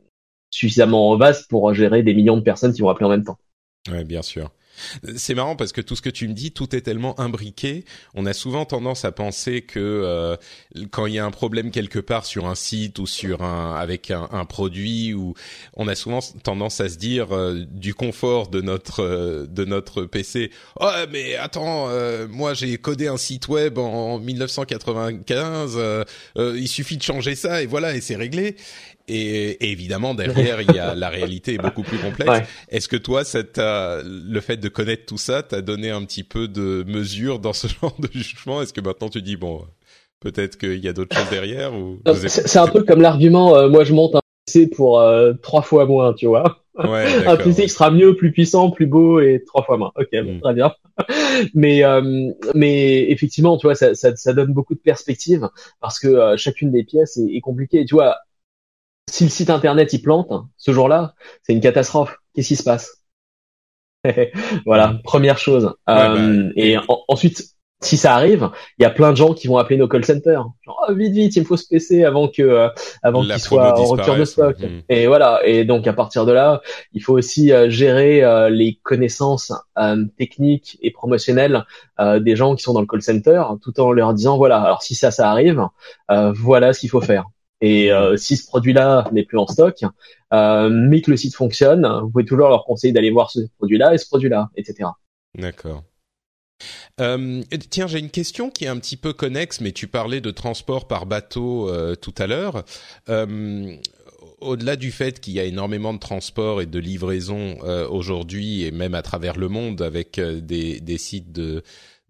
suffisamment vaste pour gérer des millions de personnes qui vont appeler en même temps. Ouais, bien sûr. C'est marrant parce que tout ce que tu me dis, tout est tellement imbriqué. On a souvent tendance à penser que euh, quand il y a un problème quelque part sur un site ou sur un avec un, un produit, ou on a souvent tendance à se dire euh, du confort de notre euh, de notre PC. Oh mais attends, moi j'ai codé un site web en 1995. il suffit de changer ça et voilà et c'est réglé. Et, évidemment, derrière, il y a la réalité est beaucoup plus complexe. Est-ce que toi, le fait de connaître tout ça t'a donné un petit peu de mesure dans ce genre de jugement? Est-ce que maintenant tu dis bon, peut-être qu'il y a d'autres choses derrière ou C'est un peu comme l'argument. Euh, moi, je monte un PC pour euh, trois fois moins, tu vois. Ouais, un PC qui sera mieux, plus puissant, plus beau et trois fois moins. Ok, hmm. très bien. mais euh, mais effectivement, tu vois, ça, ça, ça, donne beaucoup de perspectives parce que chacune des pièces est, est compliquée. Tu vois, si le site internet il plante, ce jour-là, c'est une catastrophe. Qu'est-ce qui se passe Voilà, première chose. Bah, euh, et ensuite, si ça arrive, il y a plein de gens qui vont appeler nos call centers. Genre, oh, vite, vite, il me faut ce PC avant que, euh, avant qu'il soit en rupture de stock. Hmm. Et voilà. Et donc, à partir de là, il faut aussi euh, gérer les connaissances techniques et promotionnelles des gens qui sont dans le call center, tout en leur disant, voilà, alors si ça, ça arrive, voilà ce qu'il faut faire. Et euh, si ce produit-là n'est plus en stock, euh, mais que le site fonctionne, vous pouvez toujours leur conseiller d'aller voir ce produit-là et ce produit-là, etc. D'accord. Euh, tiens, j'ai une question qui est un petit peu connexe, mais tu parlais de transport par bateau tout à l'heure. Au-delà du fait qu'il y a énormément de transport et de livraison aujourd'hui et même à travers le monde avec des, sites de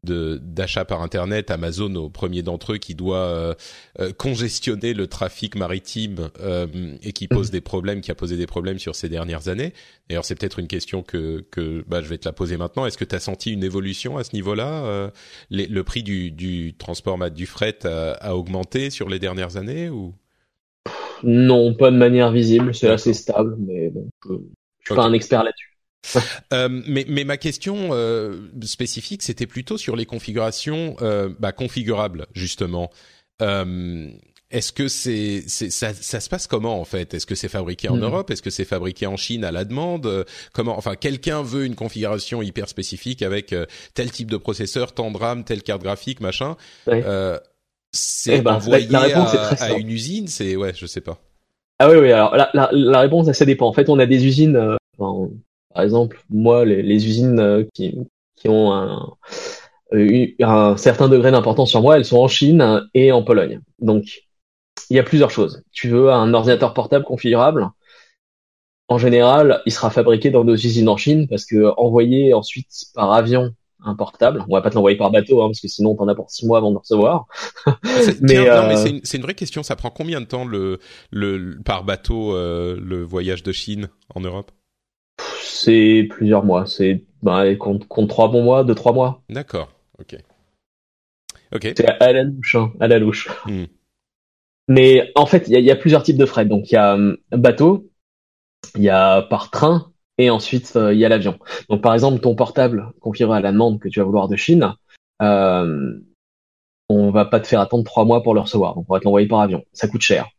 d'achat par internet, Amazon au premier d'entre eux qui doit euh, euh, congestionner le trafic maritime euh, et qui pose des problèmes, qui a posé des problèmes sur ces dernières années. D'ailleurs, c'est peut-être une question que que bah, je vais te la poser maintenant. Est-ce que tu as senti une évolution à ce niveau-là Le prix du, du transport du fret a, augmenté sur les dernières années ou? Non, pas de manière visible. C'est assez stable, mais bon, je, suis pas un expert là-dessus. Euh, mais, mais, ma question euh, spécifique, c'était plutôt sur les configurations euh, bah, configurables, justement. Euh, est-ce que c'est, ça, ça, se passe comment en fait? Est-ce que c'est fabriqué en hmm. Europe? Est-ce que c'est fabriqué en Chine à la demande? Comment Enfin, quelqu'un veut une configuration hyper spécifique avec tel type de processeur, tant de RAM, telle carte graphique, machin. c'est eh ben, envoyé à, une usine? C'est ouais, je sais pas. Ah oui, oui. Alors la, la, la réponse, ça dépend. En fait, on a des usines. Enfin, par exemple, moi, les, les usines euh, qui, qui ont un, euh, un certain degré d'importance sur moi, elles sont en Chine et en Pologne. Donc, il y a plusieurs choses. Tu veux un ordinateur portable configurable En général, il sera fabriqué dans nos usines en Chine parce que envoyer ensuite par avion un portable, on va pas te l'envoyer par bateau hein, parce que sinon t'en as pour six mois avant de le recevoir. mais, euh... c'est une, une, vraie question. Ça prend combien de temps le, le par bateau euh, le voyage de Chine en Europe? C'est plusieurs mois. C'est bah, compte, compte trois bons mois, deux trois mois. D'accord. Ok. Ok. C'est à la louche, hein, à la louche. Hmm. Mais en fait, il y, y a, plusieurs types de frais. Donc il y a euh, bateau, il y a par train, et ensuite euh, il y a l'avion. Donc par exemple, ton portable configuré à la demande que tu vas vouloir de Chine, euh, on va pas te faire attendre trois mois pour le recevoir. Donc on va te l'envoyer par avion. Ça coûte cher.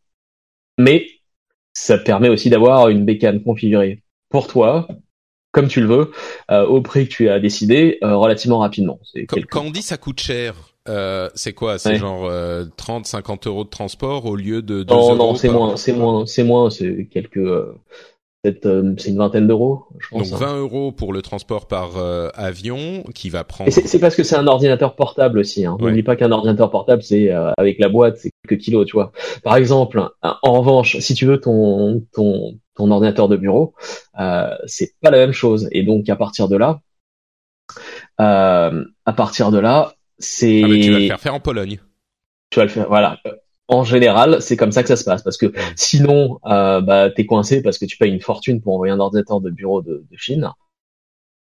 Mais ça permet aussi d'avoir une bécane configurée pour toi, comme tu le veux, euh, au prix que tu as décidé, euh, relativement rapidement. Quand, quand, on dit ça coûte cher, euh, c'est quoi? C'est genre 30, 50 euros de transport au lieu de 2 non, euros Non, c'est moins, c'est moins, c'est moins, c'est quelques euh, c'est une vingtaine d'euros. Donc 20 hein. euros pour le transport par euh, avion qui va prendre. C'est parce que c'est un ordinateur portable aussi. Hein. N'oublie pas qu'un ordinateur portable, c'est euh, avec la boîte, c'est quelques kilos, tu vois. Par exemple, en revanche, si tu veux ton ton ton ordinateur de bureau, euh, c'est pas la même chose. Et donc à partir de là, à partir de là, c'est. Ah, tu vas le faire faire en Pologne. Tu vas le faire, voilà en général, c'est comme ça que ça se passe. Parce que sinon, euh, bah, t'es coincé parce que tu payes une fortune pour envoyer un ordinateur de bureau de, de Chine.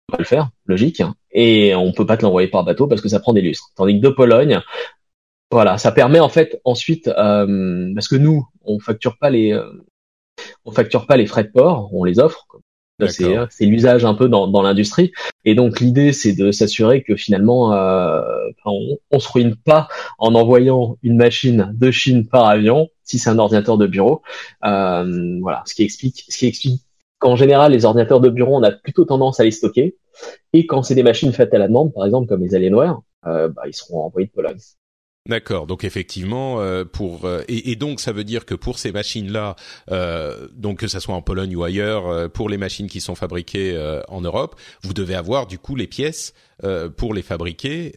On va le faire, logique. Et on peut pas te l'envoyer par bateau parce que ça prend des lustres. Tandis que de Pologne, voilà, ça permet en fait ensuite, euh, parce que nous, on facture pas les, euh, on facture pas les frais de port, on les offre, C'est l'usage un peu dans, dans l'industrie. Et donc l'idée, c'est de s'assurer que finalement, euh, on, on se ruine pas en envoyant une machine de Chine par avion, si c'est un ordinateur de bureau. Euh, voilà, ce qui explique, ce qui explique qu'en général, les ordinateurs de bureau, on a plutôt tendance à les stocker. Et quand c'est des machines faites à la demande, par exemple comme les Alienware, euh, bah, ils seront envoyés de Pologne. D'accord, donc effectivement, euh, pour euh, et, donc ça veut dire que pour ces machines-là, euh, donc que ça soit en Pologne ou ailleurs, pour les machines qui sont fabriquées en Europe, vous devez avoir du coup les pièces pour les fabriquer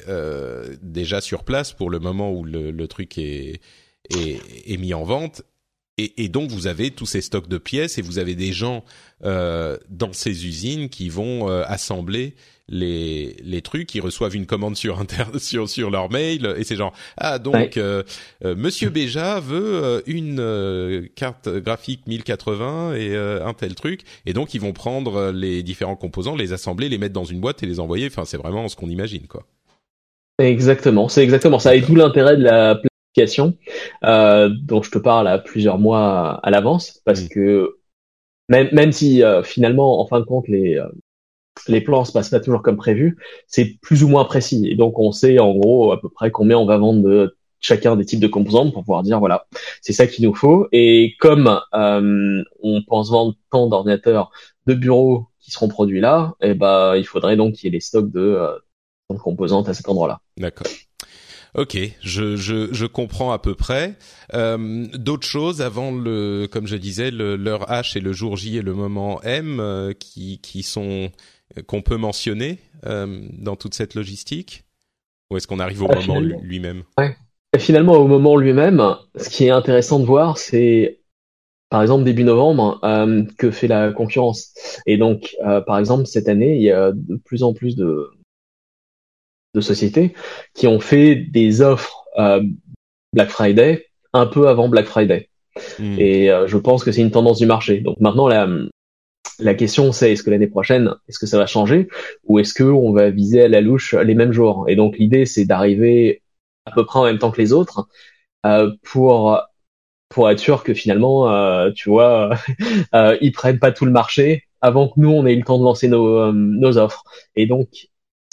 déjà sur place pour le moment où le, truc est, est mis en vente. Et, et, donc vous avez tous ces stocks de pièces et vous avez des gens dans ces usines qui vont assembler les les trucs, ils reçoivent une commande sur inter sur sur leur mail et c'est genre ah donc euh, euh, Monsieur Béja veut euh, une carte graphique 1080 et un tel truc. Et donc ils vont prendre les différents composants, les assembler, les mettre dans une boîte et les envoyer. Enfin c'est vraiment ce qu'on imagine quoi. Exactement, c'est exactement ça. Et tout l'intérêt de la planification dont je te parle à plusieurs mois à l'avance parce mmh. que même, même si finalement, en fin de compte, les, les plans se passent pas toujours comme prévu, c'est plus ou moins précis. Et donc on sait en gros à peu près combien on va vendre de chacun des types de composantes pour pouvoir dire voilà c'est ça qu'il nous faut. Et comme euh, on pense vendre tant d'ordinateurs de bureau qui seront produits là, et eh ben il faudrait donc qu'il y ait les stocks de, euh, de composantes à cet endroit-là. D'accord. Ok, je, je, je, comprends à peu près. Euh, D'autres choses avant le, comme je disais, l'heure H et le jour J et le moment M euh, qui, qui sont qu'on peut mentionner euh, dans toute cette logistique? Ou est-ce qu'on arrive au ah, moment lui-même? Ouais. Finalement, au moment lui-même, ce qui est intéressant de voir, c'est par exemple début novembre euh, que fait la concurrence. Et donc, euh, par exemple, cette année, il y a de plus en plus de, de sociétés qui ont fait des offres Black Friday un peu avant Black Friday. Hmm. Et je pense que c'est une tendance du marché. Donc maintenant, la, la question c'est est-ce que l'année prochaine, est-ce que ça va changer ou est-ce que on va viser à la louche les mêmes jours Et donc l'idée c'est d'arriver à peu près en même temps que les autres euh, pour pour être sûr que finalement, euh, tu vois, euh, ils prennent pas tout le marché avant que nous on ait eu le temps de lancer nos, euh, nos offres. Et donc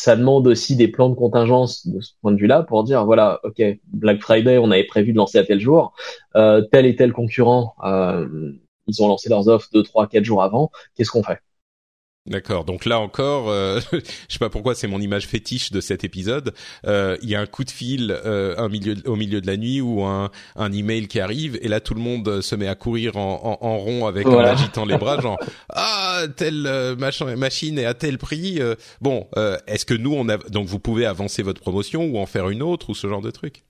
ça demande aussi des plans de contingence de ce point de vue-là pour dire voilà, ok, Black Friday, on avait prévu de lancer à tel jour, euh, tel et tel concurrent euh, ils ont lancé leurs offres deux, trois, quatre jours avant. Qu'est-ce qu'on fait? D'accord. Donc là encore, euh, je sais pas pourquoi c'est mon image fétiche de cet épisode. Euh, il y a un coup de fil euh, un milieu, au milieu de la nuit ou un, un email qui arrive et là tout le monde se met à courir en, en, rond avec en agitant les bras, genre ah telle euh, machin, machine est à tel prix. Euh. bon, est-ce que nous on a donc vous pouvez avancer votre promotion ou en faire une autre ou ce genre de truc?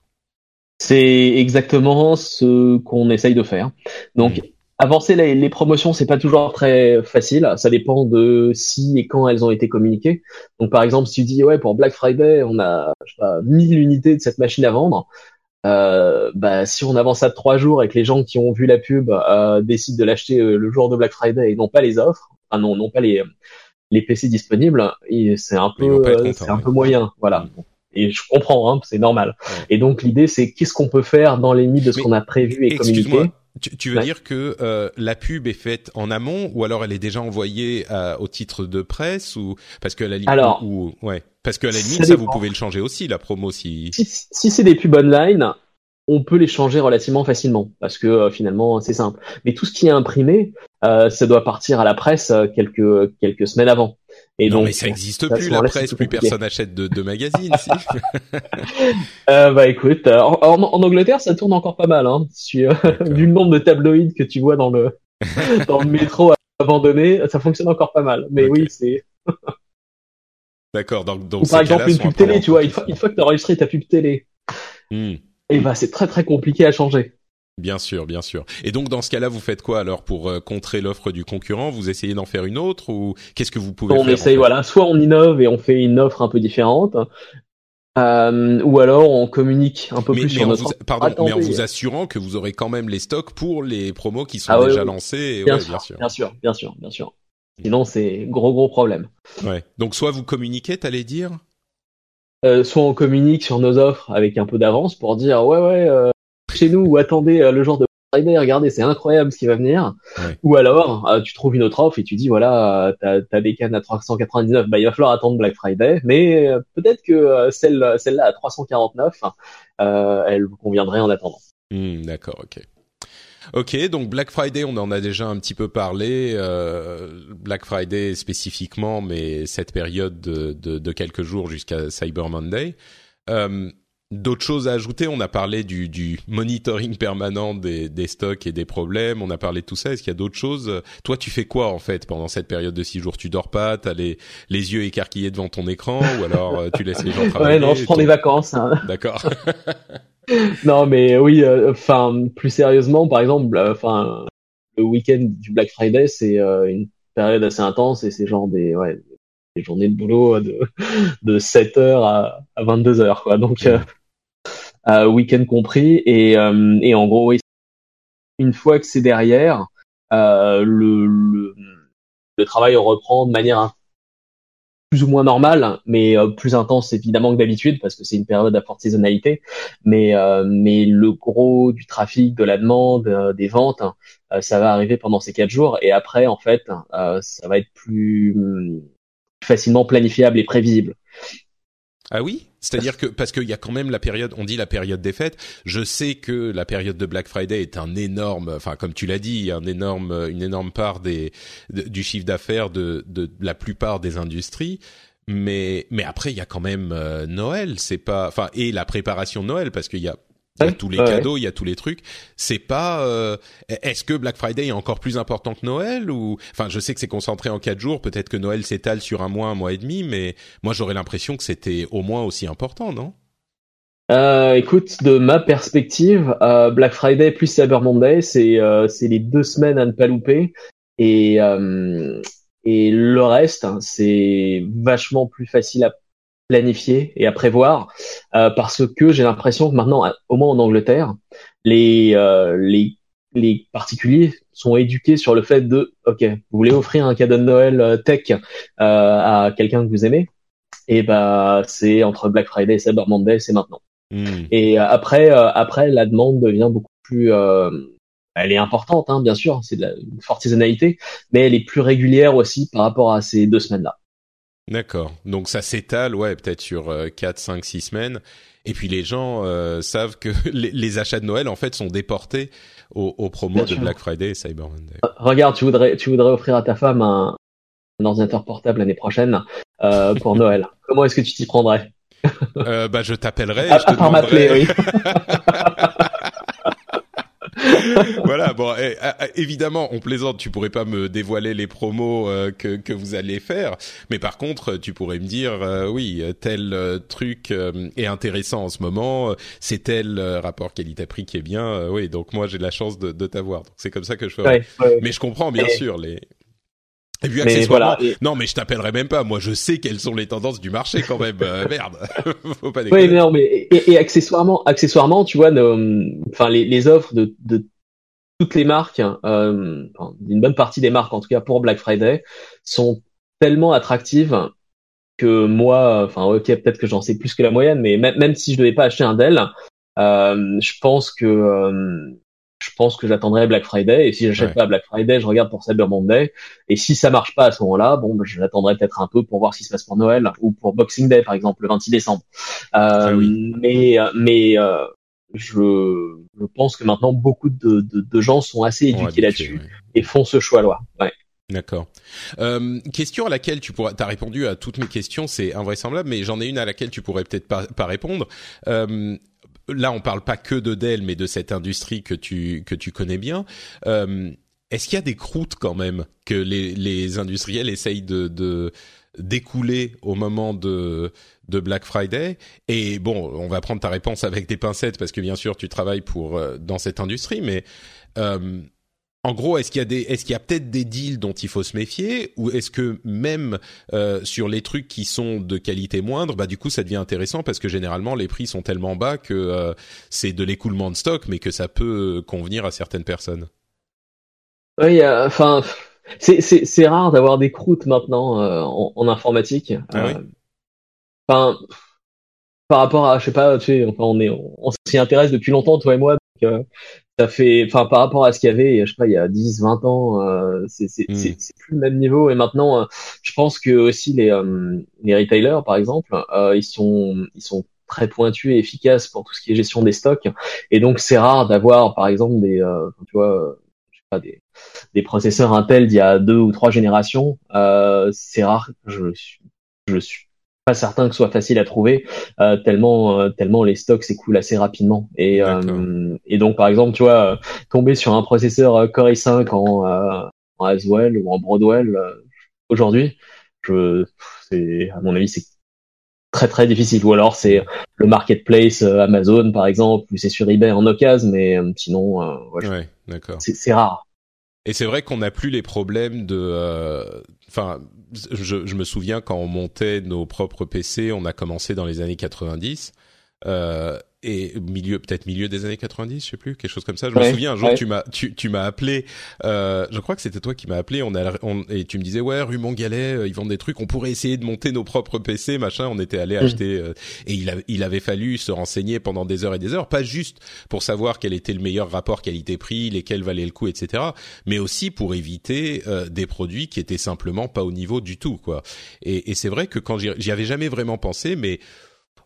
C'est exactement ce qu'on essaye de faire. Donc avancer les, les promotions, c'est pas toujours très facile. Ça dépend de si et quand elles ont été communiquées. Donc, par exemple, si tu dis ouais pour Black Friday, on a je sais pas 1000 unités de cette machine à vendre. Euh, bah, si on avance à trois jours et que les gens qui ont vu la pub euh, décident de l'acheter euh, le jour de Black Friday et non pas les offres, enfin non, non pas les les PC disponibles, c'est un peu c'est un peu moyen, voilà. Mm. Et je comprends, hein, c'est normal. Et donc l'idée c'est qu'est-ce qu'on peut faire dans les limites de ce qu'on a prévu et communiqué? Tu, tu veux dire que euh, la pub est faite en amont ou alors elle est déjà envoyée euh, au titre de presse ou parce que la limite alors, ou ouais. Parce que à la limite ça, vous pouvez le changer aussi la promo si si, si c'est des pubs online on peut les changer relativement facilement parce que euh, finalement c'est simple. Mais tout ce qui est imprimé euh, ça doit partir à la presse quelques quelques semaines avant et non, donc, mais ça n'existe plus la presse, plus personne achète de, de magazines. si. euh, bah écoute, euh, en, en, Angleterre, ça tourne encore pas mal. Hein. Euh, vu le nombre de tabloïds que tu vois dans le dans le métro abandonné, ça fonctionne encore pas mal. Mais oui, c'est. D'accord. Donc, donc par exemple une pub télé, tu vois, une fois, une fois que tu as enregistré ta pub télé, hmm. et eh bah c'est très très compliqué à changer. Bien sûr, bien sûr. Et donc dans ce cas-là, vous faites quoi alors pour euh, contrer l'offre du concurrent? Vous essayez d'en faire une autre ou qu'est-ce que vous pouvez on faire essaye, voilà, soit on innove et on fait une offre un peu différente, euh, ou alors on communique un peu plus sur notre. Vous, pardon, mais en vous assurant que vous aurez quand même les stocks pour les promos qui sont ah déjà lancés. Bien, sûr, bien sûr, bien sûr, bien sûr, bien sûr. Sinon, c'est gros gros problème. Ouais. Donc soit vous communiquez, t'allais dire? Euh, soit on communique sur nos offres avec un peu d'avance pour dire ouais ouais euh, chez nous ou attendez euh, le jour de Friday, regardez, c'est incroyable ce qui va venir. Ou alors, euh, tu trouves une autre offre et tu dis, voilà, t'as as des cannes à 399, bah il va falloir attendre Black Friday, mais peut-être que celle celle-là à 349, elle vous conviendrait en attendant. Hmm, d'accord, ok. Ok, donc Black Friday, on en a déjà un petit peu parlé. Euh, Black Friday spécifiquement, mais cette période de, de, de quelques jours jusqu'à Cyber Monday. Euh, D'autres choses à ajouter On a parlé du, du monitoring permanent des, des, stocks et des problèmes. On a parlé de tout ça. Est-ce qu'il y a d'autres choses? Toi, tu fais quoi en fait pendant cette période de six jours? Tu dors pas? T'as les, les yeux écarquillés devant ton écran? Ou alors euh, tu laisses les gens travailler Ouais, non, je prends des vacances. Hein. D'accord. non, mais oui. Euh, enfin, plus sérieusement, par exemple, euh, enfin, le week-end du Black Friday, c'est une période assez intense et c'est genre des, ouais, des journées de boulot de, de 7 heures à, à 22 heures, quoi. Donc, euh, week-end compris. Et, euh, en gros, une fois que c'est derrière, euh, le, travail reprend de manière plus ou moins normale, mais plus intense évidemment que d'habitude parce que c'est une période à forte saisonnalité. Mais mais le gros du trafic, de la demande, des ventes, ça va arriver pendant ces quatre jours et après en fait, ça va être plus facilement planifiable et prévisible. Ah oui c'est-à-dire que parce qu'il y a quand même la période, on dit la période des fêtes. Je sais que la période de Black Friday est un énorme, enfin comme tu l'as dit, un énorme, une énorme part des du chiffre d'affaires de, de la plupart des industries. Mais mais après il y a quand même euh, Noël, c'est pas, enfin et la préparation de Noël parce qu'il y a il y a tous les cadeaux, il y a tous les trucs. C'est pas. Euh, est-ce que Black Friday est encore plus important que Noël ou Enfin, je sais que c'est concentré en quatre jours. Peut-être que Noël s'étale sur un mois, un mois et demi, mais moi j'aurais l'impression que c'était au moins aussi important, non? Euh, écoute, de ma perspective, euh, Black Friday plus Cyber Monday, c'est euh, c'est les deux semaines à ne pas louper, et euh, et le reste, hein, c'est vachement plus facile à planifier et à prévoir euh, parce que j'ai l'impression que maintenant, au moins en Angleterre, les, euh, les, les particuliers sont éduqués sur le fait de, ok, vous voulez offrir un cadeau de Noël euh, tech à quelqu'un que vous aimez, et bah c'est entre Black Friday et Cyber Monday, c'est maintenant. Hmm. Et après, après la demande devient beaucoup plus elle est importante, hein, bien sûr, c'est de la une forte saisonnalité, mais elle est plus régulière aussi par rapport à ces deux semaines-là. D'accord. Donc ça s'étale, ouais, peut-être sur 4, 5, 6 semaines. Et puis les gens euh, savent que les, achats de Noël en fait sont déportés aux, aux promos de Black Friday et Cyber Monday. Euh, regarde, tu voudrais, tu voudrais offrir à ta femme un, ordinateur portable l'année prochaine euh, pour Noël. Comment est-ce que tu t'y prendrais? Euh, Bah je t'appellerai. je te part m'appeler, oui. voilà, bon, eh, eh, eh, évidemment, on plaisante, tu pourrais pas me dévoiler les promos euh, que, que vous allez faire, mais par contre, tu pourrais me dire, euh, oui, tel euh, truc est intéressant en ce moment, c'est tel rapport qualité-prix qui est bien, oui, donc moi j'ai de la chance de, de t'avoir, c'est comme ça que je ferai. Mais je comprends bien sûr les et puis accessoirement, voilà. non mais je t'appellerai même pas. Moi, je sais quelles sont les tendances du marché quand même. merde, faut pas déconner. Oui, non, mais et, et, accessoirement, accessoirement, tu vois, enfin les, les offres de, de toutes les marques, euh, une bonne partie des marques en tout cas pour Black Friday, sont tellement attractives que moi, enfin ok, peut-être que j'en sais plus que la moyenne, mais même, même si je devais pas acheter un Dell, euh, je pense que euh, je pense que j'attendrai Black Friday et si j'achète pas Black Friday, je regarde pour Cyber Monday et si ça marche pas à ce moment-là, bon, ben, j'attendrai peut-être un peu pour voir ce qui se passe pour Noël ou pour Boxing Day par exemple le 26 décembre. Euh, ah Mais mais euh, je, je, pense que maintenant beaucoup de, de, de gens sont assez éduqués là-dessus et font ce choix-là. Ouais. D'accord. Euh, question à laquelle tu pourras, t'as répondu à toutes mes questions, c'est invraisemblable, mais j'en ai une à laquelle tu pourrais peut-être pas, pas répondre. Euh, là, on parle pas que de Dell, mais de cette industrie que tu que tu connais bien. Euh, Est-ce qu'il y a des croûtes quand même que les, les industriels essayent de, d'écouler au moment de de Black Friday? Et bon on va prendre ta réponse avec des pincettes parce que bien sûr tu travailles pour euh, dans cette industrie mais euh, en gros, est-ce qu'il y a des, est-ce qu'il y a peut-être des deals dont il faut se méfier, ou est-ce que même euh, sur les trucs qui sont de qualité moindre, bah du coup ça devient intéressant parce que généralement les prix sont tellement bas que euh, c'est de l'écoulement de stock, mais que ça peut convenir à certaines personnes. Oui, enfin, c'est c'est c'est rare d'avoir des croûtes maintenant euh, en, en, informatique. Ah oui. Enfin, par rapport à, je sais pas, tu sais, enfin on est, on, s'y intéresse depuis longtemps toi et moi. Donc, ça fait, enfin, par rapport à ce qu'il y avait, je sais pas, il y a 10, 20 ans, euh, c'est c'est c'est c'est plus le même niveau. Et maintenant, euh, je pense que aussi les euh, les retailers, par exemple, euh, ils sont ils sont très pointus et efficaces pour tout ce qui est gestion des stocks. Et donc, c'est rare d'avoir, par exemple, des, euh, tu vois, je sais pas, des des processeurs Intel d'il y a deux ou trois générations. Euh, c'est rare. Je suis je suis pas certain que ce soit facile à trouver euh, tellement euh, tellement les stocks s'écoulent assez rapidement et euh, et donc par exemple tu vois euh, tomber sur un processeur euh, Core i5 en, euh, en Haswell ou en Broadwell euh, aujourd'hui je c'est à mon avis c'est très très difficile ou alors c'est le marketplace Amazon par exemple ou c'est sur eBay en occasion mais euh, sinon euh, ouais, Ouais, d'accord. c'est rare Et c'est vrai qu'on n'a plus les problèmes de. euh, Enfin, je, je me souviens quand on montait nos propres PC, on a commencé dans les années 90. Euh, et milieu peut-être milieu des années 90 je sais plus quelque chose comme ça je me souviens un jour ouais. tu m'as tu, tu m'as appelé euh, je crois que c'était toi qui m'as appelé on a on, et tu me disais ouais rue Montgalet euh, ils vendent des trucs on pourrait essayer de monter nos propres PC machin on était allé Mm. acheter euh, et il, a, il avait fallu se renseigner pendant des heures et des heures pas juste pour savoir quel était le meilleur rapport qualité-prix lesquels valaient le coup etc mais aussi pour éviter euh, des produits qui étaient simplement pas au niveau du tout quoi et, et c'est vrai que quand j'y avais jamais vraiment pensé mais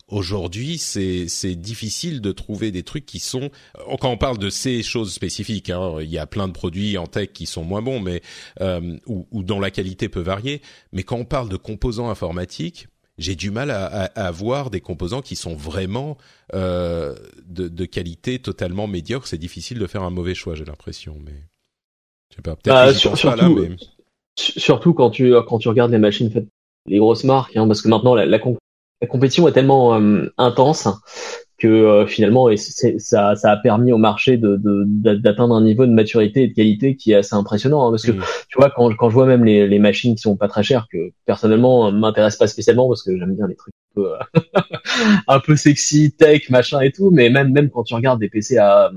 aujourd'hui, c'est c'est difficile de trouver des trucs qui sont euh, quand on parle de ces choses spécifiques. Hein, il y a plein de produits en tech qui sont moins bons, mais euh, ou, ou dont la qualité peut varier. Mais quand on parle de composants informatiques, j'ai du mal à, à, à voir des composants qui sont vraiment euh, de, de qualité totalement médiocre. C'est difficile de faire un mauvais choix, j'ai l'impression. Mais je sais pas. Peut-être Bah, sur- pas là, surtout, mais Su- Surtout quand tu quand tu regardes les machines faites les grosses marques, hein, parce que maintenant la, la, la compétition est tellement euh, intense que euh, finalement et c'est- ça ça a permis au marché de de- d'a- d'atteindre un niveau de maturité et de qualité qui est assez impressionnant. hein, parce que Mm. tu vois quand quand je vois même les les machines qui sont pas très chères que personnellement euh, m'intéressent pas spécialement parce que j'aime bien les trucs un peu un peu sexy tech machin et tout, mais même même quand tu regardes des PC à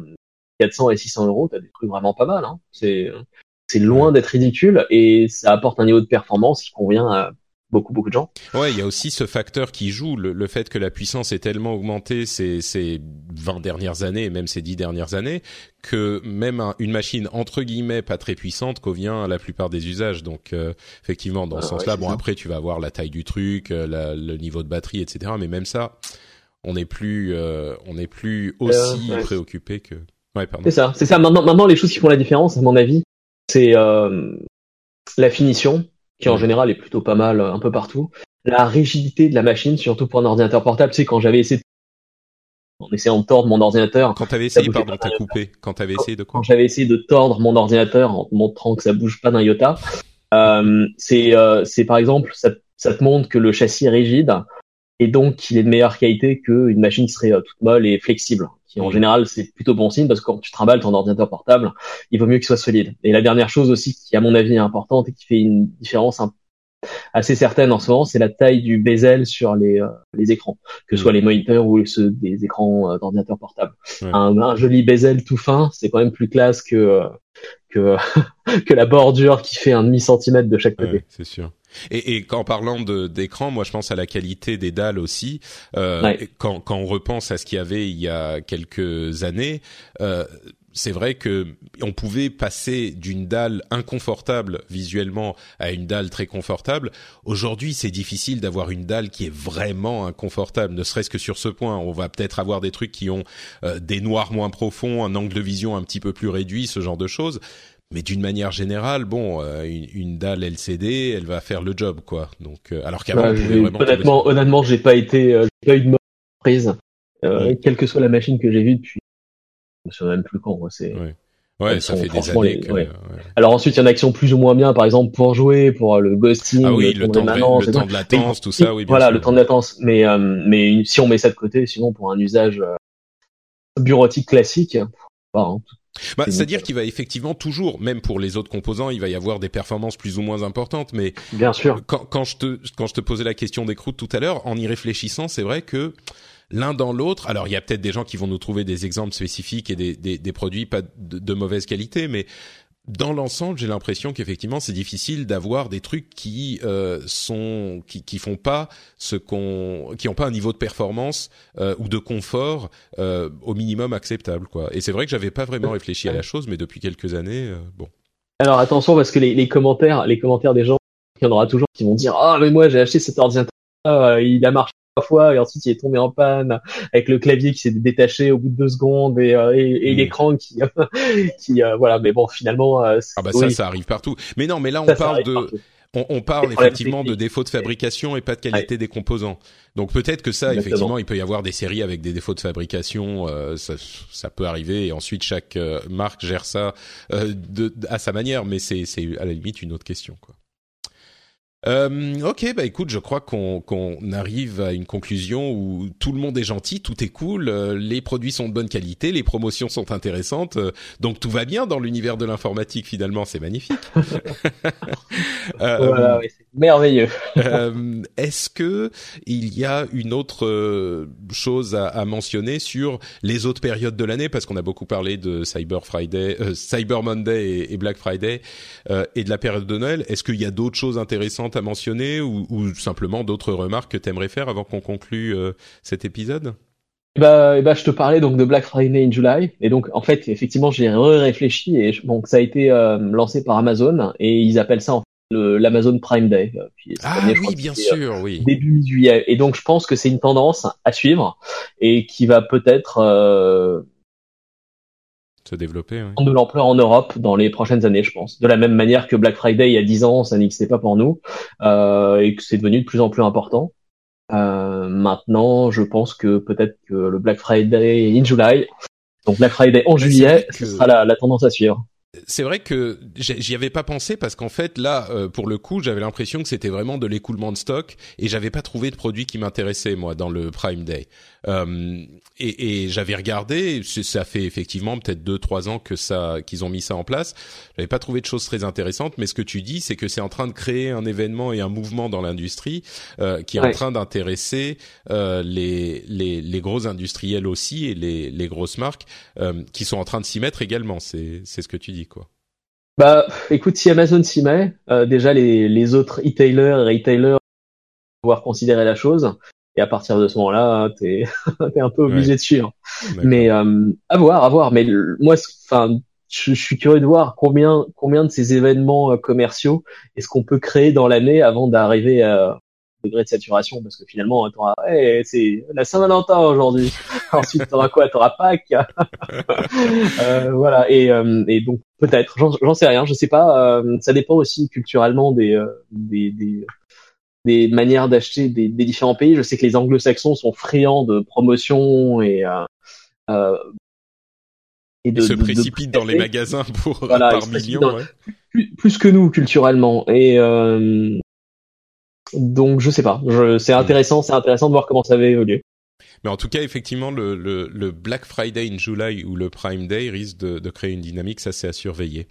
400 et 600 euros, t'as des trucs vraiment pas mal. Hein. C'est c'est loin d'être ridicule et ça apporte un niveau de performance qui convient à beaucoup beaucoup de gens. Ouais, il y a aussi ce facteur qui joue, le, le fait que la puissance est tellement augmentée ces, ces 20 dernières années, et même ces 10 dernières années, que même un- une machine entre guillemets pas très puissante convient à la plupart des usages. Donc euh, effectivement, dans Ah, ce sens-là, bon ça. après tu vas avoir la taille du truc, euh, la- le niveau de batterie, etc. Mais même ça, on n'est plus, euh, on n'est plus aussi ouais. préoccupé que. Ouais, pardon. C'est ça, c'est ça. Maintenant, maintenant, les choses qui font la différence, à mon avis, c'est la finition, qui en général est plutôt pas mal euh, un peu partout. La rigidité de la machine, surtout pour un ordinateur portable. Tu sais, quand j'avais essayé, de- en essayant de tordre mon ordinateur, Quand t'avais essayé, pardon, t'as coupé. Quand t'avais essayé de quoi quand j'avais essayé de tordre mon ordinateur en te montrant que ça bouge pas d'un iota, euh, c'est euh, c'est par exemple ça, ça te montre que le châssis est rigide et donc qu'il est de meilleure qualité qu'une machine qui serait euh, toute molle et flexible. Qui en général c'est plutôt bon signe parce que quand tu trimbales ton ordinateur portable, il vaut mieux qu'il soit solide. Et la dernière chose aussi qui à mon avis est importante et qui fait une différence un- assez certaine en ce moment, c'est la taille du bezel sur les, euh, les écrans, que ce soit les moniteurs ou ceux des écrans euh, d'ordinateur portable. Ouais. Un, un joli bezel tout fin, c'est quand même plus classe que euh, que que la bordure qui fait un demi centimètre de chaque côté. Ouais, c'est sûr. Et, et qu'en parlant de d'écran, moi je pense à la qualité des dalles aussi. Euh, Ouais. quand, quand on repense à ce qu'il y avait il y a quelques années, euh, c'est vrai que on pouvait passer d'une dalle inconfortable visuellement à une dalle très confortable. Aujourd'hui, c'est difficile d'avoir une dalle qui est vraiment inconfortable, ne serait-ce que sur ce point. On va peut-être avoir des trucs qui ont euh, des noirs moins profonds, un angle de vision un petit peu plus réduit, ce genre de choses. Mais d'une manière générale, bon, euh, une, une dalle LCD, elle va faire le job, quoi. Donc, euh, alors qu'avant, tomber honnêtement, honnêtement, j'ai pas été, euh, j'ai pas eu de mauvaise surprise, euh, Ouais. quelle que soit la machine que j'ai vue depuis. Je me souviens même plus quand. moi, C'est. Ouais. Ça sont fait des années les- que. ouais. ouais. Alors ensuite, il y en a qui sont plus ou moins bien, par exemple pour jouer, pour euh, le ghosting, Ah oui, le ton temps, de, le temps de latence, tout ça, oui. Bien voilà, sûr. le temps de latence. Mais euh, mais si on met ça de côté, sinon pour un usage euh, bureautique classique, bah, hein, Bah, c'est C'est-à-dire qu'il va effectivement toujours, même pour les autres composants, il va y avoir des performances plus ou moins importantes. Mais bien sûr. quand, quand je te quand je te posais la question des croûtes tout à l'heure, en y réfléchissant, c'est vrai que l'un dans l'autre. Alors il y a peut-être des gens qui vont nous trouver des exemples spécifiques et des des, des produits pas de, de mauvaise qualité, mais dans l'ensemble, j'ai l'impression qu'effectivement, c'est difficile d'avoir des trucs qui euh, sont qui, qui font pas ce qu'on qui ont pas un niveau de performance euh, ou de confort euh, au minimum acceptable quoi. Et c'est vrai que j'avais pas vraiment réfléchi à la chose, mais depuis quelques années, bon. Alors attention parce que les, les commentaires, les commentaires des gens, il y en aura toujours qui vont dire ah mais moi j'ai acheté cet ordinateur, il a marché fois et ensuite il est tombé en panne avec le clavier qui s'est détaché au bout de deux secondes et, euh, et, et hmm. l'écran qui qui euh, voilà mais bon finalement euh, ah bah ça ça arrive partout mais non mais là on parle de on, on, parle effectivement de défauts de fabrication et pas de qualité des composants. Donc peut-être que ça, effectivement, il peut y avoir des séries avec des défauts de fabrication, ça, ça, peut arriver. Et ensuite, chaque marque gère ça de, à sa manière, mais c'est à la limite une autre question. Quoi. Euh, ok, bah écoute, je crois qu'on arrive à une conclusion où tout le monde est gentil, tout est cool, euh, les produits sont de bonne qualité, les promotions sont intéressantes, euh, donc tout va bien dans l'univers de l'informatique finalement, c'est magnifique. Euh, voilà, c'est merveilleux. Est-ce que il y a une autre chose à, à, mentionner sur les autres périodes de l'année, parce qu'on a beaucoup parlé de Cyber Friday, Cyber Monday et, et Black Friday et de la période de Noël. Est-ce qu'il y a d'autres choses intéressantes à mentionner ou, simplement d'autres remarques que tu aimerais faire avant qu'on conclue euh, cet épisode? Bah, bah, je te parlais donc de Black Friday in July et donc en fait effectivement j'ai réfléchi et donc ça a été euh, lancé par Amazon et ils appellent ça en l'Amazon Prime Day. Euh, ah oui, bien sûr, oui. Début juillet. Et donc je pense que c'est une tendance à suivre et qui va peut-être se développer. De l'ampleur en Europe dans les prochaines années, je pense. De la même manière que Black Friday il y a 10 ans, ça n'existait pas pour nous euh, et que c'est devenu de plus en plus important. Euh, maintenant, je pense que peut-être que le Black Friday in July, donc Black Friday en juillet, ce sera la, la tendance à suivre c'est vrai que j'y avais pas pensé parce qu'en fait là euh, pour le coup j'avais l'impression que c'était vraiment de l'écoulement de stock et j'avais pas trouvé de produit qui m'intéressait moi dans le Prime Day. Euh, et, et j'avais regardé ça fait effectivement peut-être deux trois ans que ça qu'ils ont mis ça en place. J'avais pas trouvé de choses très intéressantes mais ce que tu dis c'est que c'est en train de créer un événement et un mouvement dans l'industrie euh, qui est en train d'intéresser euh, les, les les gros industriels aussi et les les grosses marques euh, qui sont en train de s'y mettre également. C'est c'est ce que tu dis quoi. Bah, écoute, si Amazon s'y met, euh, déjà les, les autres e-tailers et retailers vont pouvoir considérer la chose. Et à partir de ce moment-là, t'es es un peu obligé de suivre. Mais euh, à voir, à voir. Mais moi, enfin, je, je, suis curieux de voir combien combien de ces événements euh, commerciaux est-ce qu'on peut créer dans l'année avant d'arriver à, degré de saturation parce que finalement t'auras hey, c'est la Saint-Valentin aujourd'hui. Ensuite t'auras quoi? T'auras Pâques. Euh, voilà. Et, euh, et donc peut-être. J'en sais rien. Je sais pas. Euh, ça dépend aussi culturellement des euh, des, des, des manières d'acheter des, des, différents pays. Je sais que les anglo-saxons sont friands de promotion et et de, se précipitent dans les magasins pour par million ouais. plus, plus, que nous culturellement. Et donc je sais pas. c'est intéressant, c'est intéressant de voir comment ça va évoluer. Mais en tout cas, effectivement, le, le, le, Black Friday in July ou le Prime Day risque de, de créer une dynamique, ça c'est à surveiller.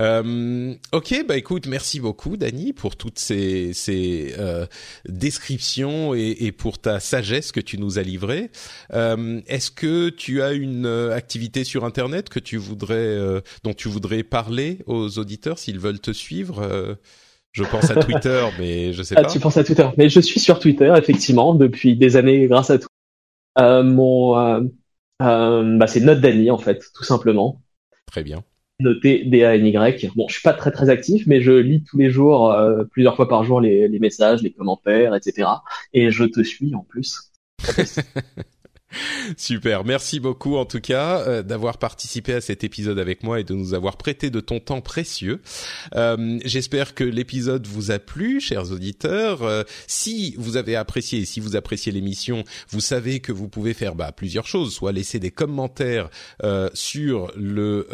Euh, ok, bah écoute, merci beaucoup, Dani, pour toutes ces, ces euh, descriptions et, et, pour ta sagesse que tu nous as livrée. Euh, Est-ce que tu as une euh, activité sur Internet que tu voudrais, euh, dont tu voudrais parler aux auditeurs s'ils veulent te suivre euh, je pense à Twitter, mais je sais ah, pas. Tu penses à Twitter, mais je suis sur Twitter effectivement depuis des années grâce à toi. Euh, mon, euh, euh, bah, c'est Note Dany en fait, tout simplement. Très bien. Noté D A N Y. Bon, je suis pas très très actif, mais je lis tous les jours, euh, plusieurs fois par jour, les, les messages, les commentaires, etc. Et je te suis en plus. Super, merci beaucoup en tout cas euh, d'avoir participé à cet épisode avec moi et de nous avoir prêté de ton temps précieux. Euh, J'espère que l'épisode vous a plu, chers auditeurs. Euh, si vous avez apprécié, si vous appréciez l'émission, vous savez que vous pouvez faire bah, plusieurs choses, soit laisser des commentaires sur le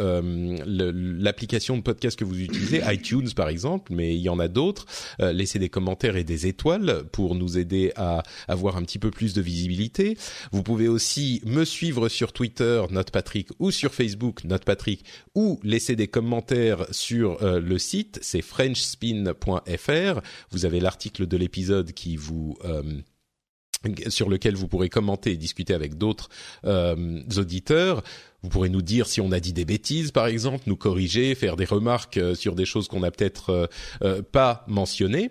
l'application de podcast que vous utilisez, iTunes par exemple, mais il y en a d'autres. laisser des commentaires et des étoiles pour nous aider à avoir un petit peu plus de visibilité. Vous pouvez aussi me suivre sur Twitter, NotePatrick, ou sur Facebook, NotePatrick, ou laisser des commentaires sur euh, le site, c'est frenchspin.fr. Vous avez l'article de l'épisode qui vous... Euh, sur lequel vous pourrez commenter et discuter avec d'autres euh, auditeurs. Vous pourrez nous dire si on a dit des bêtises, par exemple, nous corriger, faire des remarques sur des choses qu'on n'a peut-être pas mentionnées.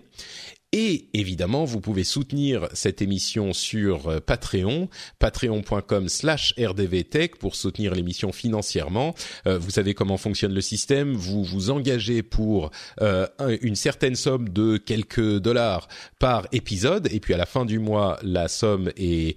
Et évidemment, vous pouvez soutenir cette émission sur euh, Patreon, patreon.com slash rdvtech pour soutenir l'émission financièrement. Euh, vous savez comment fonctionne le système. Vous vous engagez pour euh, une certaine somme de quelques dollars par épisode. Et puis à la fin du mois, la somme est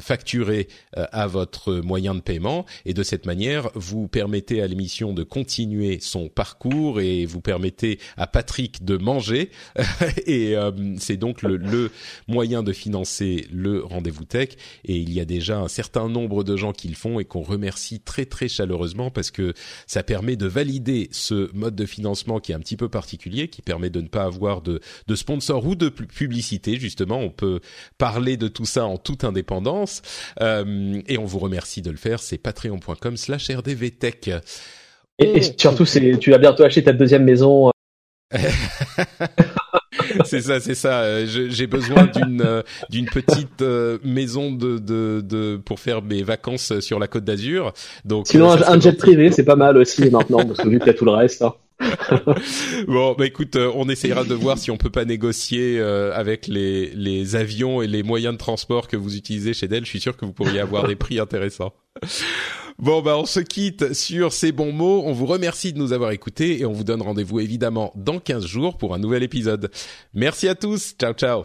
facturée à votre moyen de paiement. Et de cette manière, vous permettez à l'émission de continuer son parcours et vous permettez à Patrick de manger. euh, c'est donc le, moyen de financer le rendez-vous tech. Et il y a déjà un certain nombre de gens qui le font et qu'on remercie très très chaleureusement parce que ça permet de valider ce mode de financement qui est un petit peu particulier, qui permet de ne pas avoir de, de sponsor ou de publicité. Justement, on peut parler de tout ça en toute indépendance. Euh, et on vous remercie de le faire. C'est patreon.com/slash rdvtech. Et, et surtout, c'est tu vas bientôt acheter ta deuxième maison. c'est ça, c'est ça. Euh, j'ai besoin d'une euh, d'une petite euh, maison de, de, de pour faire mes vacances sur la Côte d'Azur. Donc sinon un, jet privé, c'est pas mal aussi maintenant parce que vu qu'il y a tout le reste. Hein. bon, bah écoute, on essayera de voir si on peut pas négocier avec les les avions et les moyens de transport que vous utilisez chez Dell. Je suis sûr que vous pourriez avoir des prix intéressants. Bon, bah, on se quitte sur ces bons mots. On vous remercie de nous avoir écoutés et on vous donne rendez-vous évidemment dans 15 jours pour un nouvel épisode. Merci à tous. Ciao, ciao.